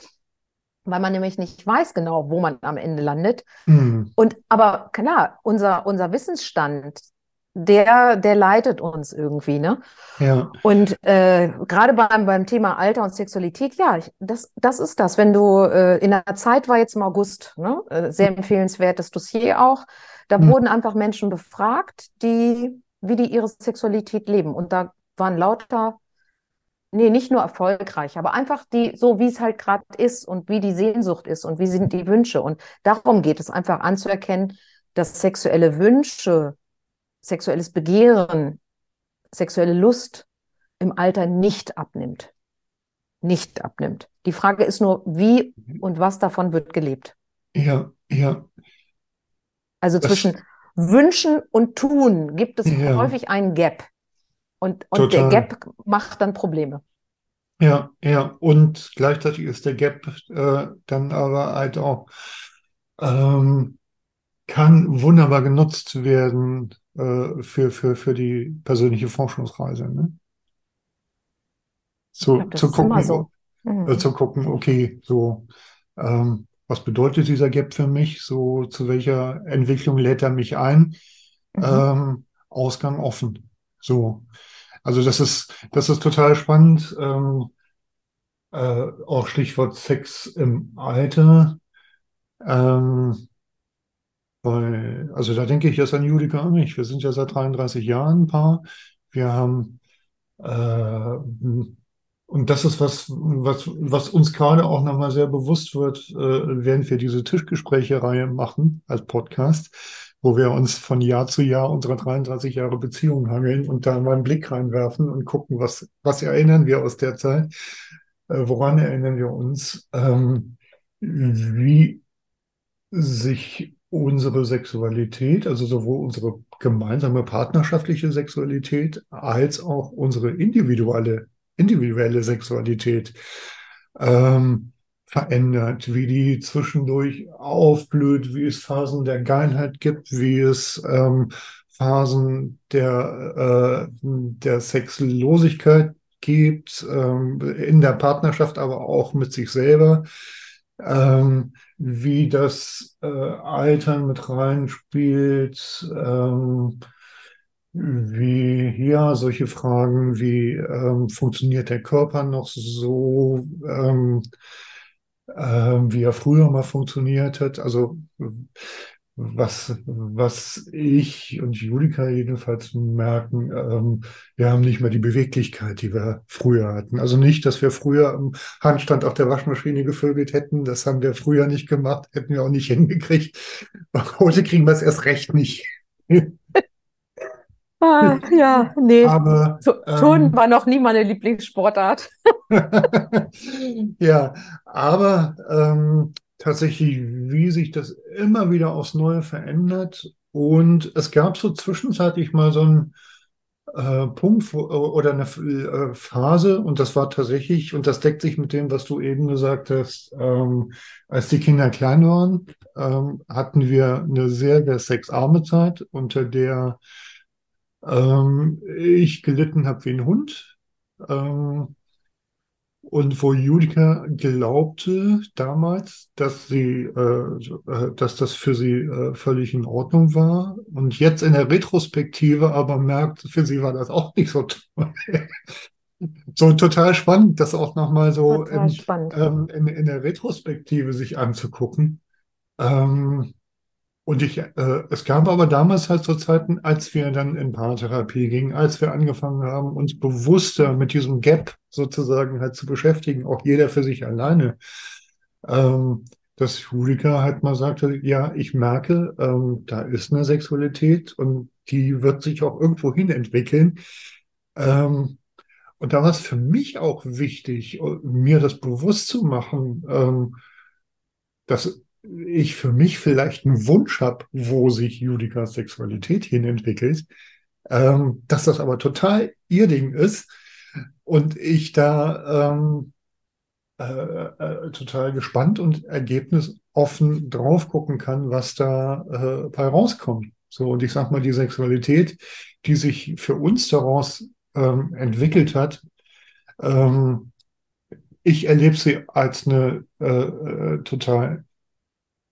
Speaker 2: weil man nämlich nicht weiß genau, wo man am Ende landet.
Speaker 1: Mhm.
Speaker 2: Und aber klar, unser, unser Wissensstand, der, der leitet uns irgendwie, ne?
Speaker 1: Ja.
Speaker 2: Und äh, gerade beim, beim Thema Alter und Sexualität, ja, ich, das, das ist das. Wenn du äh, in der Zeit war jetzt im August, ne? Äh, sehr empfehlenswertes Dossier auch. Da
Speaker 1: Mhm.
Speaker 2: wurden einfach Menschen befragt, die, wie die ihre Sexualität leben. Und da waren lauter, nee, nicht nur erfolgreich, aber einfach die, so wie es halt gerade ist und wie die Sehnsucht ist und wie sind die Wünsche. Und darum geht es einfach anzuerkennen, dass sexuelle Wünsche, sexuelles Begehren, sexuelle Lust im Alter nicht abnimmt. Nicht abnimmt. Die Frage ist nur, wie und was davon wird gelebt.
Speaker 1: Ja. Ja.
Speaker 2: Also
Speaker 1: Das-
Speaker 2: zwischen Wünschen und Tun gibt es
Speaker 1: Ja.
Speaker 2: häufig einen Gap. Und, und der. Gap macht dann Probleme.
Speaker 1: Ja, ja, und gleichzeitig ist der Gap äh, dann aber halt auch, ähm, kann wunderbar genutzt werden äh, für, für, für die persönliche Forschungsreise. Ne? Zu,
Speaker 2: glaube, das
Speaker 1: zu gucken,
Speaker 2: so. Mhm.
Speaker 1: äh, zu gucken, okay, so, ähm, was bedeutet dieser Gap für mich? So, zu welcher Entwicklung lädt er mich ein?
Speaker 2: Mhm.
Speaker 1: Ähm, Ausgang offen. So. Also das ist, das ist total spannend. Ähm, äh, auch Stichwort Sex im Alter. Ähm, weil, also da denke ich jetzt an Julika und mich. Wir sind ja seit 33 Jahren ein Paar. Wir haben äh, und das ist was, was, was uns gerade auch nochmal sehr bewusst wird, äh, während wir diese Tischgespräche-Reihe machen als Podcast, wo wir uns von Jahr zu Jahr unserer 33 Jahre Beziehung hangeln und da mal einen Blick reinwerfen und gucken, was, was erinnern wir aus der Zeit, äh, woran erinnern wir uns, ähm, wie sich unsere Sexualität, also sowohl unsere gemeinsame partnerschaftliche Sexualität als auch unsere individuelle individuelle Sexualität ähm, verändert, wie die zwischendurch aufblüht, wie es Phasen der Geilheit gibt, wie es ähm, Phasen der, äh, der Sexlosigkeit gibt, ähm, in der Partnerschaft, aber auch mit sich selber, ähm, wie das äh, Altern mit reinspielt, ähm, wie, ja, solche Fragen wie, ähm, funktioniert der Körper noch so, ähm, ähm, wie er früher mal funktioniert hat? Also, was, was ich und Julika jedenfalls merken, ähm, wir haben nicht mehr die Beweglichkeit, die wir früher hatten. Also nicht, dass wir früher am Handstand auf der Waschmaschine gevögelt hätten. Das haben wir früher nicht gemacht, hätten wir auch nicht <laughs> hingekriegt. Heute kriegen wir es erst recht nicht. <laughs>
Speaker 2: Ah, ja, nee.
Speaker 1: Aber ähm,
Speaker 2: Turnen war noch nie meine Lieblingssportart. <laughs>
Speaker 1: Ja, aber ähm, tatsächlich, wie sich das immer wieder aufs Neue verändert. Und es gab so zwischenzeitlich mal so einen äh, Punkt wo, oder eine äh, Phase, und das war tatsächlich, und das deckt sich mit dem, was du eben gesagt hast, ähm, als die Kinder klein waren, ähm, hatten wir eine sehr, sehr sexarme Zeit, unter der ähm, ich gelitten habe wie ein Hund. Ähm, und wo Julika glaubte damals, dass sie, äh, äh, dass das für sie äh, völlig in Ordnung war. Und jetzt in der Retrospektive aber merkt, für sie war das auch nicht so toll. <laughs> So total spannend, das auch nochmal so in, ähm, in, in der Retrospektive sich anzugucken. Ähm, Und ich, äh, es gab aber damals halt so Zeiten, als wir dann in Paartherapie gingen, als wir angefangen haben, uns bewusster mit diesem Gap sozusagen halt zu beschäftigen, auch jeder für sich alleine, ähm, dass Julika halt mal sagte, ja, ich merke, ähm, da ist eine Sexualität und die wird sich auch irgendwo hin entwickeln. Ähm, und da war es für mich auch wichtig, mir das bewusst zu machen, ähm, dass ich für mich vielleicht einen Wunsch habe, wo sich Judikas Sexualität hin entwickelt, ähm, dass das aber total ihr Ding ist und ich da ähm, äh, äh, total gespannt und ergebnisoffen drauf gucken kann, was da äh, bei rauskommt. So, und ich sag mal, die Sexualität, die sich für uns daraus ähm, entwickelt hat, ähm, ich erlebe sie als eine äh, äh total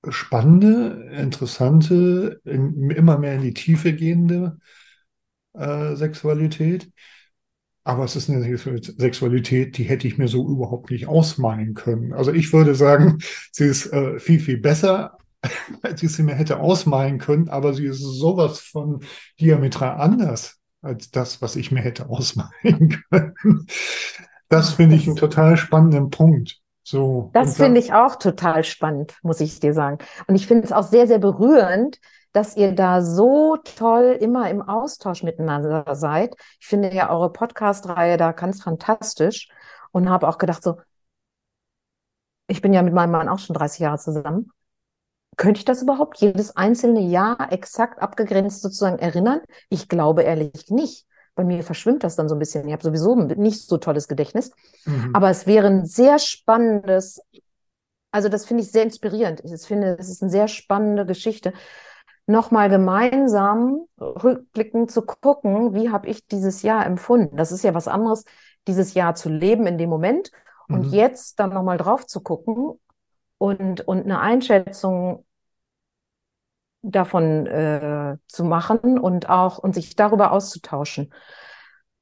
Speaker 1: spannende, interessante, in, immer mehr in die Tiefe gehende äh, Sexualität. Aber es ist eine Sexualität, die hätte ich mir so überhaupt nicht ausmalen können. Also ich würde sagen, <laughs> sie ist äh, viel, viel besser, <laughs> als ich sie mir hätte ausmalen können, aber sie ist sowas von diametral anders als das, was ich mir hätte <laughs> ausmalen können. Das finde ich einen total spannenden Punkt. So,
Speaker 2: das finde ich auch total spannend, muss ich dir sagen. Und ich finde es auch sehr, sehr berührend, dass ihr da so toll immer im Austausch miteinander seid. Ich finde ja eure Podcast-Reihe da ganz fantastisch und habe auch gedacht, so, ich bin ja mit meinem Mann auch schon 30 Jahre zusammen. Könnte ich das überhaupt jedes einzelne Jahr exakt abgegrenzt sozusagen erinnern? Ich glaube ehrlich nicht. Bei mir verschwimmt das dann so ein bisschen. Ich habe sowieso nicht so tolles Gedächtnis. Mhm. Aber es wäre ein sehr spannendes, also das finde ich sehr inspirierend. Ich finde, es ist eine sehr spannende Geschichte, nochmal gemeinsam rückblickend zu gucken, wie habe ich dieses Jahr empfunden. Das ist ja was anderes, dieses Jahr zu leben in dem Moment und mhm. jetzt dann nochmal drauf zu gucken und, und eine Einschätzung davon äh, zu machen und auch und sich darüber auszutauschen.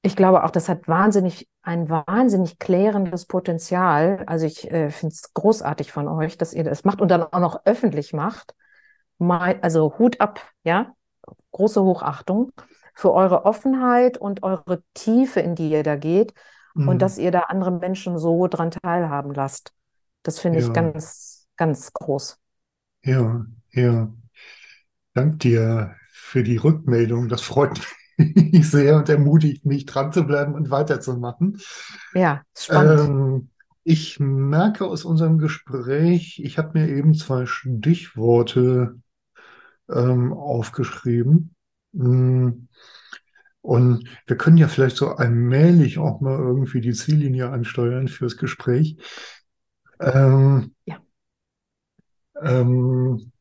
Speaker 2: Ich glaube auch, das hat wahnsinnig ein wahnsinnig klärendes Potenzial. Also ich äh, finde es großartig von euch, dass ihr das macht und dann auch noch öffentlich macht. Mal, also Hut ab, ja, große Hochachtung für eure Offenheit und eure Tiefe, in die ihr da geht mhm. und dass ihr da andere Menschen so dran teilhaben lasst. Das finde ja. ich ganz, ganz groß.
Speaker 1: Ja, ja. Dank dir für die Rückmeldung. Das freut mich <laughs> sehr und ermutigt mich, dran zu bleiben und weiterzumachen.
Speaker 2: Ja, spannend.
Speaker 1: Ähm, ich merke aus unserem Gespräch, ich habe mir eben zwei Stichworte ähm, aufgeschrieben. Mm. Und wir können ja vielleicht so allmählich auch mal irgendwie die Ziellinie ansteuern fürs Gespräch. Ähm, ja. Ähm,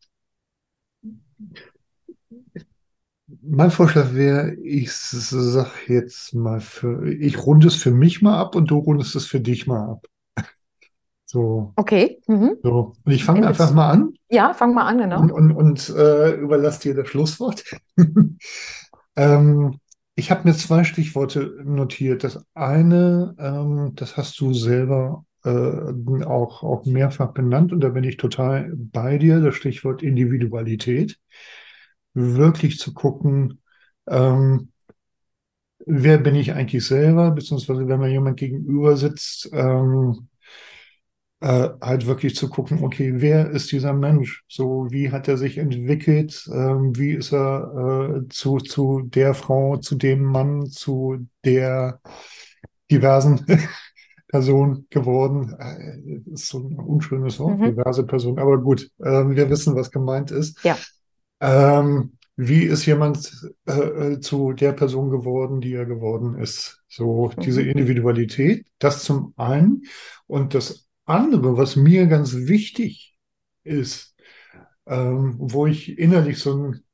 Speaker 1: mein Vorschlag wäre, ich sag jetzt mal für, ich runde es für mich mal ab und du rundest es für dich mal ab. So.
Speaker 2: Okay. Mhm.
Speaker 1: So. Und ich fange einfach mal an.
Speaker 2: Ja, fang mal an, genau.
Speaker 1: Und, und, und äh, überlasse dir das Schlusswort. <laughs> ähm, ich habe mir zwei Stichworte notiert. Das eine, ähm, das hast du selber äh, auch, auch mehrfach benannt und da bin ich total bei dir, das Stichwort Individualität wirklich zu gucken, ähm, wer bin ich eigentlich selber, beziehungsweise wenn mir jemand gegenüber sitzt, ähm, äh, halt wirklich zu gucken, okay, wer ist dieser Mensch? So, wie hat er sich entwickelt? Ähm, wie ist er äh, zu, zu der Frau, zu dem Mann, zu der diversen Person geworden? Äh, ist so ein unschönes Wort, mhm. diverse Person, aber gut, äh, wir wissen, was gemeint ist.
Speaker 2: Ja.
Speaker 1: Ähm, wie ist jemand äh, äh, zu der Person geworden, die er geworden ist? So mhm. diese Individualität, das zum einen. Und das andere, was mir ganz wichtig ist, ähm, wo ich innerlich so einen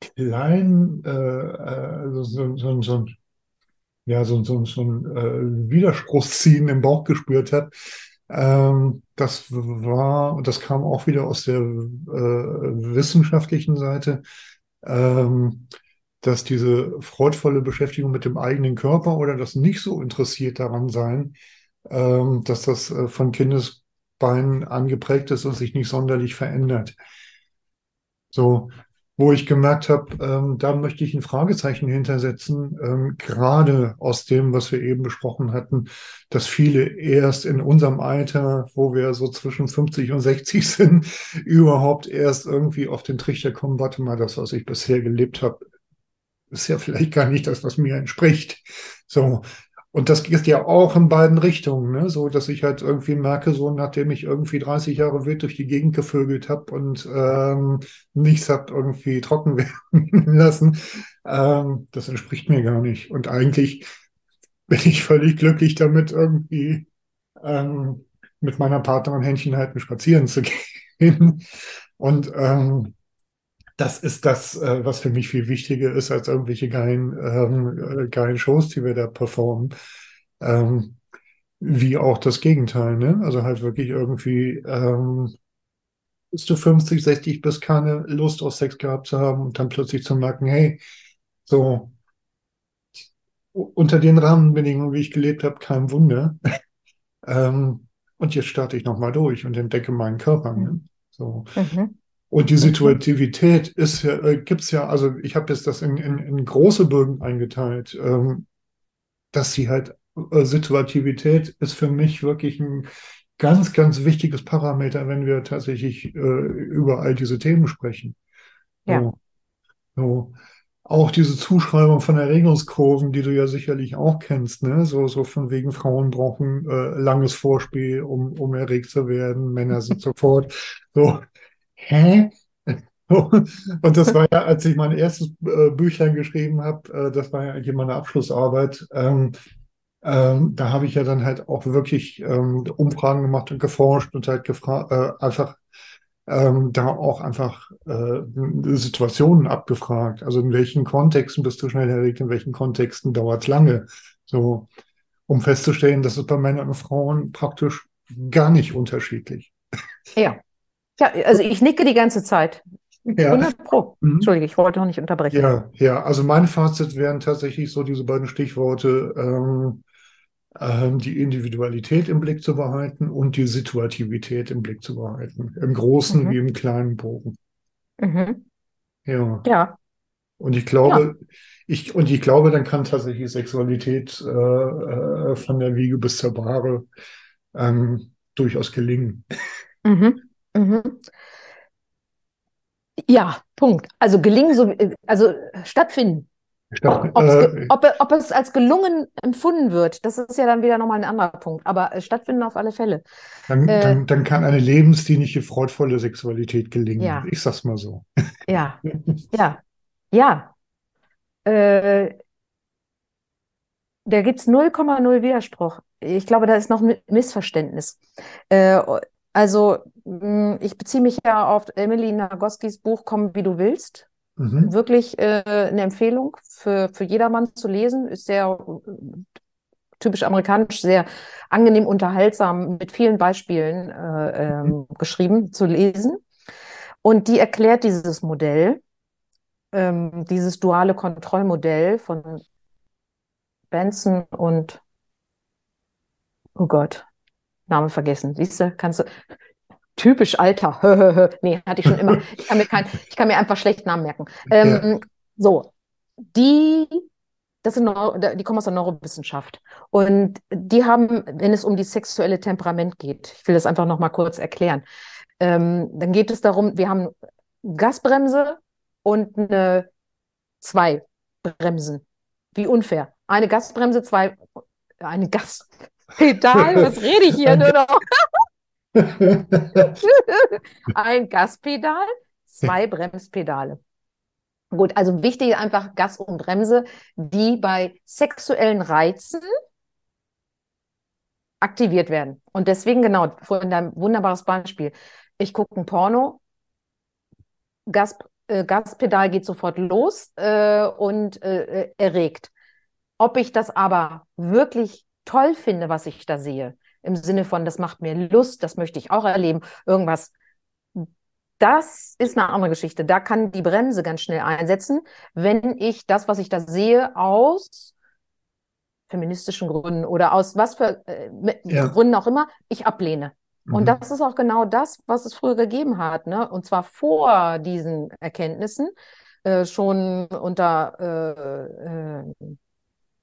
Speaker 1: kleinen, äh, also so, so, so, ja, so, so, so ein äh, Widerspruchsziehen im Bauch gespürt habe, ähm, das war, das kam auch wieder aus der äh, wissenschaftlichen Seite, ähm, dass diese freudvolle Beschäftigung mit dem eigenen Körper oder das nicht so interessiert daran sein, ähm, dass das äh, von Kindesbeinen angeprägt ist und sich nicht sonderlich verändert. So, wo ich gemerkt habe, ähm, da möchte ich ein Fragezeichen hintersetzen, ähm, gerade aus dem, was wir eben besprochen hatten, dass viele erst in unserem Alter, wo wir so zwischen 50 und 60 <laughs> sind, überhaupt erst irgendwie auf den Trichter kommen, warte mal, das, was ich bisher gelebt habe, ist ja vielleicht gar nicht das, was mir entspricht. So, und das geht ja auch in beiden Richtungen, ne? so dass ich halt irgendwie merke, so nachdem ich irgendwie 30 Jahre wild durch die Gegend gevögelt habe und ähm, nichts hab irgendwie trocken <laughs> werden lassen, ähm, das entspricht mir gar nicht. Und eigentlich bin ich völlig glücklich damit, irgendwie ähm, mit meiner Partnerin Händchen halten spazieren zu <laughs> gehen. Und ähm, das ist das, äh, was für mich viel wichtiger ist als irgendwelche geilen, ähm, äh, geilen Shows, die wir da performen. Ähm, wie auch das Gegenteil, ne? Also halt wirklich irgendwie, ähm, bist du 50, 60, bist keine Lust auf Sex gehabt zu haben und dann plötzlich zu merken, hey, so unter den Rahmenbedingungen, wie ich gelebt habe, kein Wunder. <laughs> ähm, und jetzt starte ich nochmal durch und entdecke meinen Körper. Ne? So. Mhm. Und die. Situativität ist ja, äh, gibt's ja, also ich habe jetzt das in, in, in große Bögen eingeteilt, ähm, dass sie halt, äh, Situativität ist für mich wirklich ein ganz, ganz wichtiges Parameter, wenn wir tatsächlich äh, über all diese Themen sprechen.
Speaker 2: Ja. So,
Speaker 1: so. Auch diese Zuschreibung von Erregungskurven, die du ja sicherlich auch kennst, ne? So, so von wegen Frauen brauchen äh, langes Vorspiel, um, um erregt zu werden, Männer sind <laughs> sofort. So, hä? <laughs> Und das war ja, als ich mein erstes äh, Büchlein geschrieben habe, äh, das war ja eigentlich meine Abschlussarbeit. Ähm, ähm, da habe ich ja dann halt auch wirklich ähm, Umfragen gemacht und geforscht und halt gefragt, äh, einfach ähm, da auch einfach äh, Situationen abgefragt. Also in welchen Kontexten bist du schnell erregt, in welchen Kontexten dauert es lange. So, um festzustellen, dass es bei Männern und Frauen praktisch gar nicht unterschiedlich.
Speaker 2: Ja. Ja, also ich nicke die ganze Zeit. Ja. 100 Pro. Mhm. Entschuldige, ich wollte noch nicht unterbrechen.
Speaker 1: Ja, ja, also mein Fazit wären tatsächlich so diese beiden Stichworte, ähm, ähm, die Individualität im Blick zu behalten und die Situativität im Blick zu behalten. Im großen mhm. wie im kleinen Bogen.
Speaker 2: Mhm.
Speaker 1: Ja.
Speaker 2: Ja.
Speaker 1: Und ich glaube, ja. ich, und ich glaube, dann kann tatsächlich Sexualität äh, äh, von der Wiege bis zur Bahre ähm, durchaus gelingen.
Speaker 2: Mhm. Mhm. Ja, Punkt. Also gelingen, so, also stattfinden. Statt, äh, ob, ob, es als gelungen empfunden wird, das ist ja dann wieder nochmal ein anderer Punkt. Aber äh, stattfinden auf alle Fälle.
Speaker 1: Dann, äh, dann, dann, kann eine lebensdienliche, freudvolle Sexualität gelingen.
Speaker 2: Ja.
Speaker 1: Ich sag's mal so. <laughs>
Speaker 2: Ja, <laughs> ja, ja. Äh, da gibt es 0,0 Widerspruch. Ich glaube, da ist noch ein Missverständnis. Äh, also hm, ich beziehe mich ja auf Emily Nagoskis Buch Komm, wie du willst. Mhm. Wirklich äh, eine Empfehlung für, für jedermann zu lesen. Ist sehr typisch amerikanisch, sehr angenehm unterhaltsam, mit vielen Beispielen äh, ähm, geschrieben, zu lesen. Und die erklärt dieses Modell, ähm, dieses duale Kontrollmodell von Benson und, oh Gott, Name vergessen. Siehst du, kannst du. Typisch Alter. <laughs> nee, hatte ich schon immer. Ich kann mir, kein, ich kann mir einfach schlecht Namen merken. Ähm, ja. So, die, das sind Neuro, die kommen aus der Neurowissenschaft. Und die haben, wenn es um die sexuelle Temperament geht, ich will das einfach nochmal kurz erklären, ähm, dann geht es darum, wir haben Gasbremse und eine zwei Bremsen. Wie unfair. Eine Gasbremse, zwei, eine Gas, Pedal, <laughs> was rede ich hier nur noch? <laughs> Ein Gaspedal, zwei Bremspedale. Gut, also wichtig einfach Gas und Bremse, die bei sexuellen Reizen aktiviert werden. Und deswegen genau, vorhin dein wunderbares Beispiel. Ich gucke ein Porno, Gas, äh, Gaspedal geht sofort los äh, und äh, äh erregt. Ob ich das aber wirklich toll finde, was ich da sehe, im Sinne von, das macht mir Lust, das möchte ich auch erleben, irgendwas, das ist eine andere Geschichte. Da kann die Bremse ganz schnell einsetzen, wenn ich das, was ich da sehe, aus feministischen Gründen oder aus was für äh, ja. Gründen auch immer, ich ablehne. Und
Speaker 1: Mhm.
Speaker 2: das ist auch genau das, was es früher gegeben hat, ne? Und zwar vor diesen Erkenntnissen, äh, schon unter, äh, äh,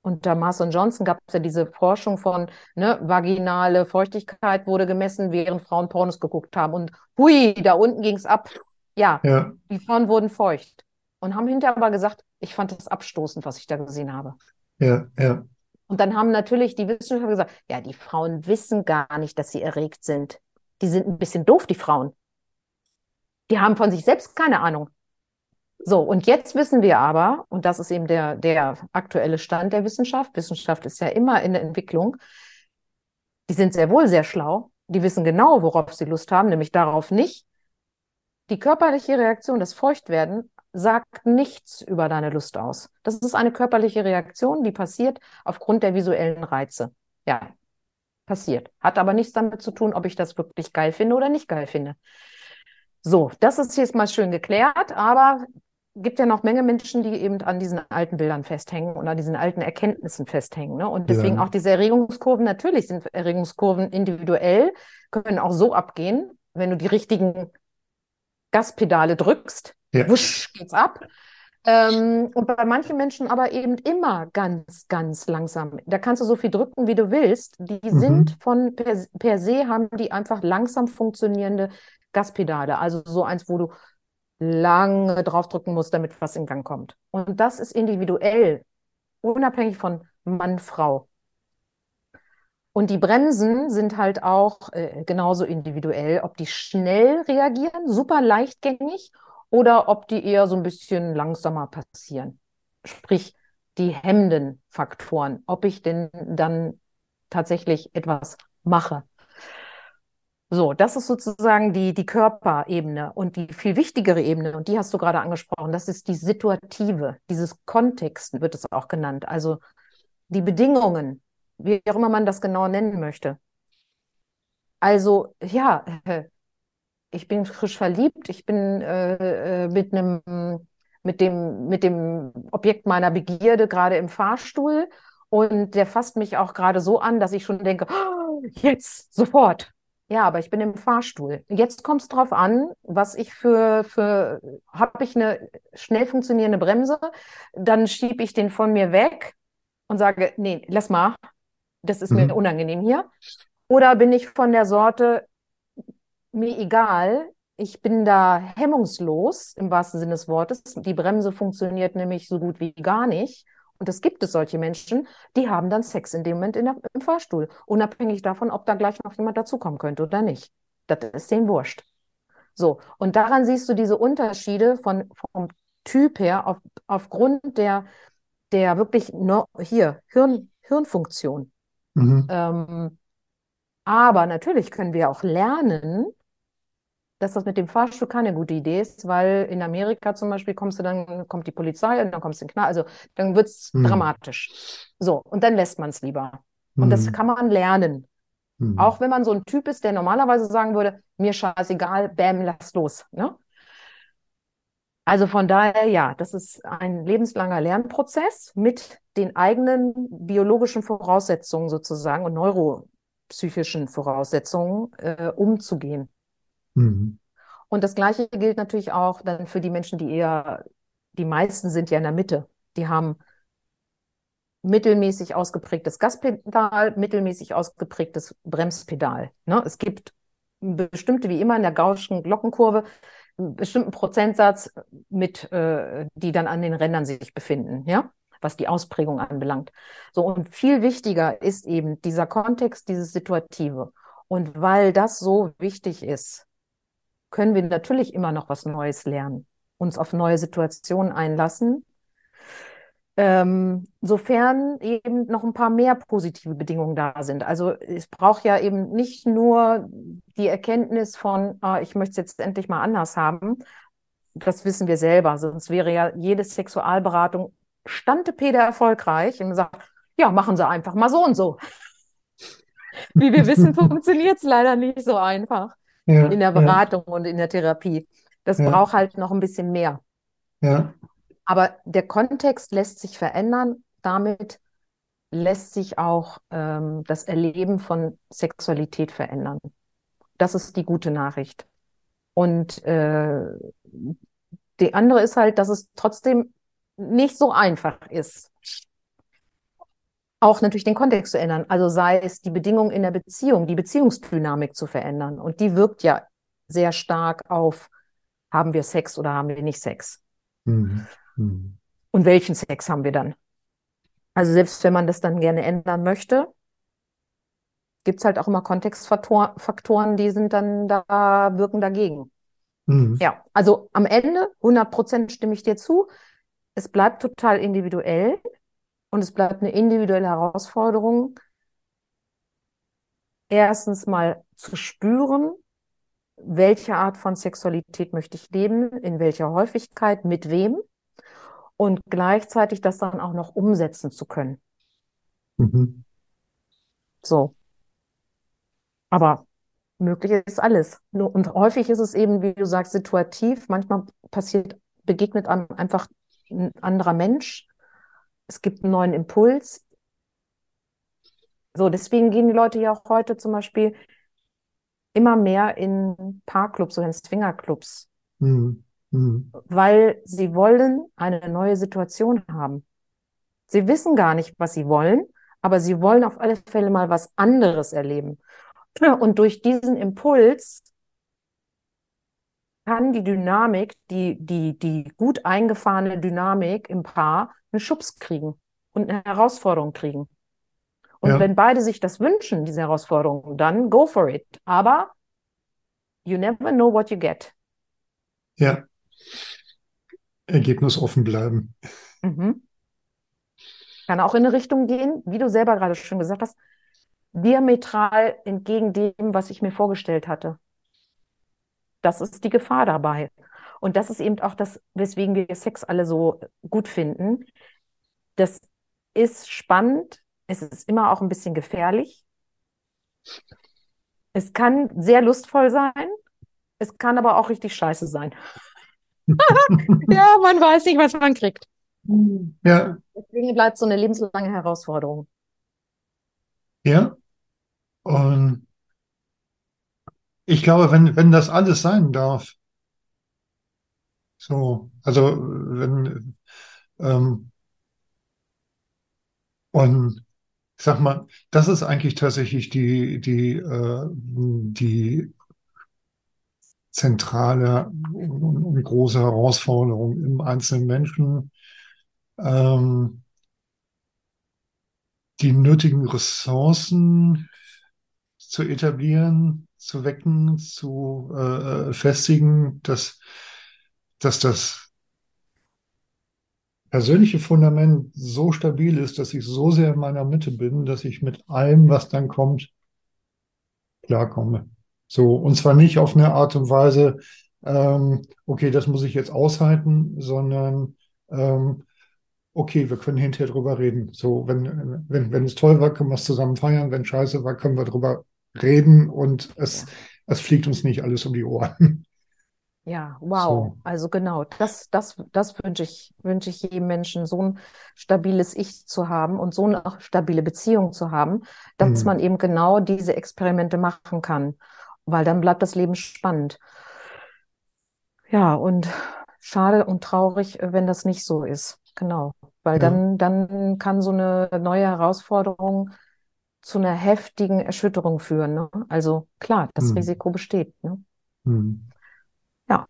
Speaker 2: unter Marston Johnson gab es ja diese Forschung von, ne, vaginale Feuchtigkeit wurde gemessen, während Frauen Pornos geguckt haben. Und hui, da unten ging es ab. Ja,
Speaker 1: Ja,
Speaker 2: die Frauen wurden feucht und haben hinterher aber gesagt, ich fand das abstoßend, was ich da gesehen habe.
Speaker 1: ja, ja.
Speaker 2: Und dann haben natürlich die Wissenschaftler gesagt, ja, die Frauen wissen gar nicht, dass sie erregt sind. Die sind ein bisschen doof, die Frauen. Die haben von sich selbst keine Ahnung. So, und jetzt wissen wir aber, und das ist eben der, der aktuelle Stand der Wissenschaft, Wissenschaft ist ja immer in der Entwicklung, die sind sehr wohl sehr schlau, die wissen genau, worauf sie Lust haben, nämlich darauf nicht. Die körperliche Reaktion, das Feuchtwerden, sagt nichts über deine Lust aus. Das ist eine körperliche Reaktion, die passiert aufgrund der visuellen Reize. Ja, passiert. Hat aber nichts damit zu tun, ob ich das wirklich geil finde oder nicht geil finde. So, das ist jetzt mal schön geklärt, aber gibt ja noch Menge Menschen, die eben an diesen alten Bildern festhängen und an diesen alten Erkenntnissen festhängen. Ne? Und deswegen
Speaker 1: Ja.
Speaker 2: auch diese Erregungskurven, natürlich sind Erregungskurven individuell, können auch so abgehen, wenn du die richtigen Gaspedale drückst,
Speaker 1: Ja.
Speaker 2: wusch geht's ab. Ähm, und bei manchen Menschen aber eben immer ganz, ganz langsam. Da kannst du so viel drücken, wie du willst. Die
Speaker 1: Mhm.
Speaker 2: sind von per, per se haben die einfach langsam funktionierende Gaspedale. Also so eins, wo du lange draufdrücken musst, damit was in Gang kommt. Und das ist individuell, unabhängig von Mann, Frau. Und die Bremsen sind halt auch äh, genauso individuell, ob die schnell reagieren, super leichtgängig, oder ob die eher so ein bisschen langsamer passieren. Sprich, die hemmenden Faktoren, ob ich denn dann tatsächlich etwas mache. So, das ist sozusagen die, die Körperebene und die viel wichtigere Ebene, und die hast du gerade angesprochen, das ist die situative, dieses Kontext wird es auch genannt, also die Bedingungen, wie auch immer man das genau nennen möchte. Also, ja, <laughs> ich bin frisch verliebt, ich bin äh, äh, mit einem, mit dem, mit dem Objekt meiner Begierde gerade im Fahrstuhl. Und der fasst mich auch gerade so an, dass ich schon denke, "Oh, jetzt, sofort. Ja, aber ich bin im Fahrstuhl. Jetzt kommt es drauf an, was ich für, für, habe ich eine schnell funktionierende Bremse, dann schiebe ich den von mir weg und sage, nee, lass mal, das ist
Speaker 1: Mhm.
Speaker 2: mir unangenehm hier. Oder bin ich von der Sorte, mir egal, ich bin da hemmungslos im wahrsten Sinne des Wortes. Die Bremse funktioniert nämlich so gut wie gar nicht. Und es gibt es solche Menschen, die haben dann Sex in dem Moment in der, im Fahrstuhl, unabhängig davon, ob da gleich noch jemand dazukommen könnte oder nicht. Das ist denen wurscht. So, und daran siehst du diese Unterschiede von, vom Typ her auf, aufgrund der, der wirklich no, hier Hirn, Hirnfunktion.
Speaker 1: Mhm.
Speaker 2: Ähm, aber natürlich können wir auch lernen, dass das mit dem Fahrstuhl keine gute Idee ist, weil in Amerika zum Beispiel kommst du dann, kommt die Polizei und dann kommst du in den Knall, also dann wird es
Speaker 1: Mhm.
Speaker 2: dramatisch. So, und dann lässt man es lieber. Und das
Speaker 1: Mhm.
Speaker 2: kann man lernen.
Speaker 1: Mhm.
Speaker 2: Auch wenn man so ein Typ ist, der normalerweise sagen würde, mir scheißegal, bam, lass los. Ne? Also von daher, ja, das ist ein lebenslanger Lernprozess mit den eigenen biologischen Voraussetzungen sozusagen und neuropsychischen Voraussetzungen äh, umzugehen.
Speaker 1: Mhm.
Speaker 2: Und das Gleiche gilt natürlich auch dann für die Menschen, die eher, die meisten sind ja in der Mitte. Die haben mittelmäßig ausgeprägtes Gaspedal, mittelmäßig ausgeprägtes Bremspedal. Ne? Es gibt bestimmte, wie immer in der Gaußschen Glockenkurve, einen bestimmten Prozentsatz mit, äh, die dann an den Rändern sich befinden, ja, was die Ausprägung anbelangt. So, und viel wichtiger ist eben dieser Kontext, dieses Situative. Und weil das so wichtig ist, können wir natürlich immer noch was Neues lernen, uns auf neue Situationen einlassen, ähm, sofern eben noch ein paar mehr positive Bedingungen da sind. Also es braucht ja eben nicht nur die Erkenntnis von, ah, ich möchte es jetzt endlich mal anders haben. Das wissen wir selber, sonst wäre ja jede Sexualberatung Stantepede erfolgreich und sagt, ja, machen Sie einfach mal so und so. Wie wir wissen, <laughs> funktioniert es leider nicht so einfach
Speaker 1: Ja,
Speaker 2: in der
Speaker 1: ja,
Speaker 2: Beratung und in der Therapie. Das
Speaker 1: Ja.
Speaker 2: braucht halt noch ein bisschen mehr.
Speaker 1: ja.
Speaker 2: Aber der Kontext lässt sich verändern. Damit lässt sich auch ähm, das Erleben von Sexualität verändern. Das ist die gute Nachricht. Und äh, die andere ist halt, dass es trotzdem nicht so einfach ist, auch natürlich den Kontext zu ändern. Also sei es die Bedingungen in der Beziehung, die Beziehungsdynamik zu verändern. Und die wirkt ja sehr stark auf, haben wir Sex oder haben wir nicht Sex?
Speaker 1: Mhm. Mhm.
Speaker 2: Und welchen Sex haben wir dann? Also selbst wenn man das dann gerne ändern möchte, gibt es halt auch immer Kontextfaktoren, die sind dann da, wirken dagegen.
Speaker 1: Mhm.
Speaker 2: Ja, also am Ende 100 Prozent stimme ich dir zu. Es bleibt total individuell und es bleibt eine individuelle Herausforderung, erstens mal zu spüren, welche Art von Sexualität möchte ich leben, in welcher Häufigkeit, mit wem und gleichzeitig das dann auch noch umsetzen zu können.
Speaker 1: Mhm.
Speaker 2: So. Aber möglich ist alles. Und häufig ist es eben, wie du sagst, situativ. Manchmal passiert, begegnet einem einfach ein anderer Mensch. Es gibt einen neuen Impuls. So, deswegen gehen die Leute ja auch heute zum Beispiel immer mehr in Paarclubs oder in Swingerclubs,
Speaker 1: Mhm. Mhm.
Speaker 2: weil sie wollen eine neue Situation haben. Sie wissen gar nicht, was sie wollen, aber sie wollen auf alle Fälle mal was anderes erleben. Und durch diesen Impuls kann die Dynamik, die, die, die gut eingefahrene Dynamik im Paar einen Schubs kriegen und eine Herausforderung kriegen. Und
Speaker 1: Ja.
Speaker 2: wenn beide sich das wünschen, diese Herausforderung, dann go for it. Aber you never know what you get.
Speaker 1: Ja. Ergebnis offen bleiben.
Speaker 2: Mhm. Kann auch in eine Richtung gehen, wie du selber gerade schon gesagt hast, diametral entgegen dem, was ich mir vorgestellt hatte. Das ist die Gefahr dabei. Und das ist eben auch das, weswegen wir Sex alle so gut finden. Das ist spannend. Es ist immer auch ein bisschen gefährlich. Es kann sehr lustvoll sein. Es kann aber auch richtig scheiße sein. <laughs> Ja, man weiß nicht, was man kriegt.
Speaker 1: Ja,
Speaker 2: Deswegen bleibt so eine lebenslange Herausforderung.
Speaker 1: ja. Und ich glaube, wenn, wenn das alles sein darf, so, also wenn, ähm, und ich sag mal, das ist eigentlich tatsächlich die, die, äh, die zentrale und, und große Herausforderung im einzelnen Menschen, ähm, die nötigen Ressourcen zu etablieren, zu wecken, zu äh, festigen, dass, dass das persönliche Fundament so stabil ist, dass ich so sehr in meiner Mitte bin, dass ich mit allem, was dann kommt, klarkomme. So, und zwar nicht auf eine Art und Weise, ähm, okay, das muss ich jetzt aushalten, sondern ähm, okay, wir können hinterher drüber reden. So, wenn, wenn, wenn es toll war, können wir es zusammen feiern. Wenn scheiße war, können wir drüber reden und es, es fliegt uns nicht alles um die Ohren.
Speaker 2: Ja, wow.
Speaker 1: So.
Speaker 2: Also genau, das, das, das wünsche ich, wünsche ich jedem Menschen, so ein stabiles Ich zu haben und so eine stabile Beziehung zu haben, dass
Speaker 1: Mhm.
Speaker 2: man eben genau diese Experimente machen kann, weil dann bleibt das Leben spannend. Ja, und schade und traurig, wenn das nicht so ist. Genau, weil
Speaker 1: Ja.
Speaker 2: dann, dann kann so eine neue Herausforderung zu einer heftigen Erschütterung führen. Ne? Also klar, das
Speaker 1: Mhm.
Speaker 2: Risiko besteht. Ne?
Speaker 1: Hm.
Speaker 2: Ja.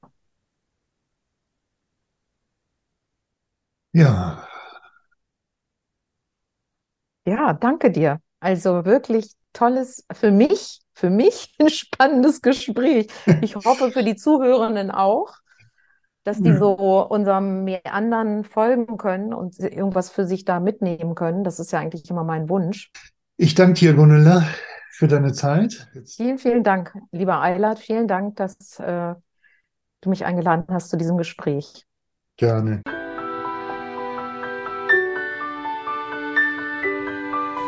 Speaker 1: Ja,
Speaker 2: Ja, danke dir. Also wirklich tolles, für mich, für mich <laughs> ein spannendes Gespräch. Ich hoffe für die Zuhörenden auch, dass die
Speaker 1: Ja.
Speaker 2: so unserem Meandern folgen können und irgendwas für sich da mitnehmen können. Das ist ja eigentlich immer mein Wunsch.
Speaker 1: ich danke dir, Gunilla, für deine Zeit.
Speaker 2: Vielen, vielen Dank, lieber Eilert. Vielen Dank, dass äh, du mich eingeladen hast zu diesem Gespräch.
Speaker 1: gerne.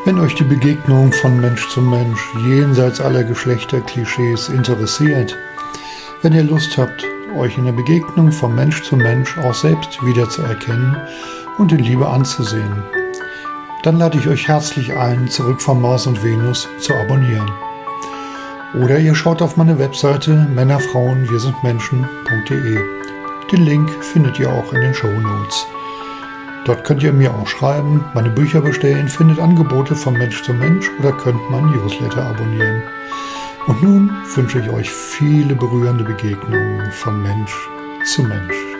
Speaker 1: Wenn euch die Begegnung von Mensch zu Mensch jenseits aller Geschlechterklischees interessiert, wenn ihr Lust habt, euch in der Begegnung von Mensch zu Mensch auch selbst wiederzuerkennen und in Liebe anzusehen, dann lade ich euch herzlich ein, zurück von Mars und Venus zu abonnieren. Oder ihr schaut auf meine Webseite Männerfrauen wir sind Menschen.de. Den Link findet ihr auch in den Show Notes. Dort könnt ihr mir auch schreiben, meine Bücher bestellen, findet Angebote von Mensch zu Mensch oder könnt mein Newsletter abonnieren. Und nun wünsche ich euch viele berührende Begegnungen von Mensch zu Mensch.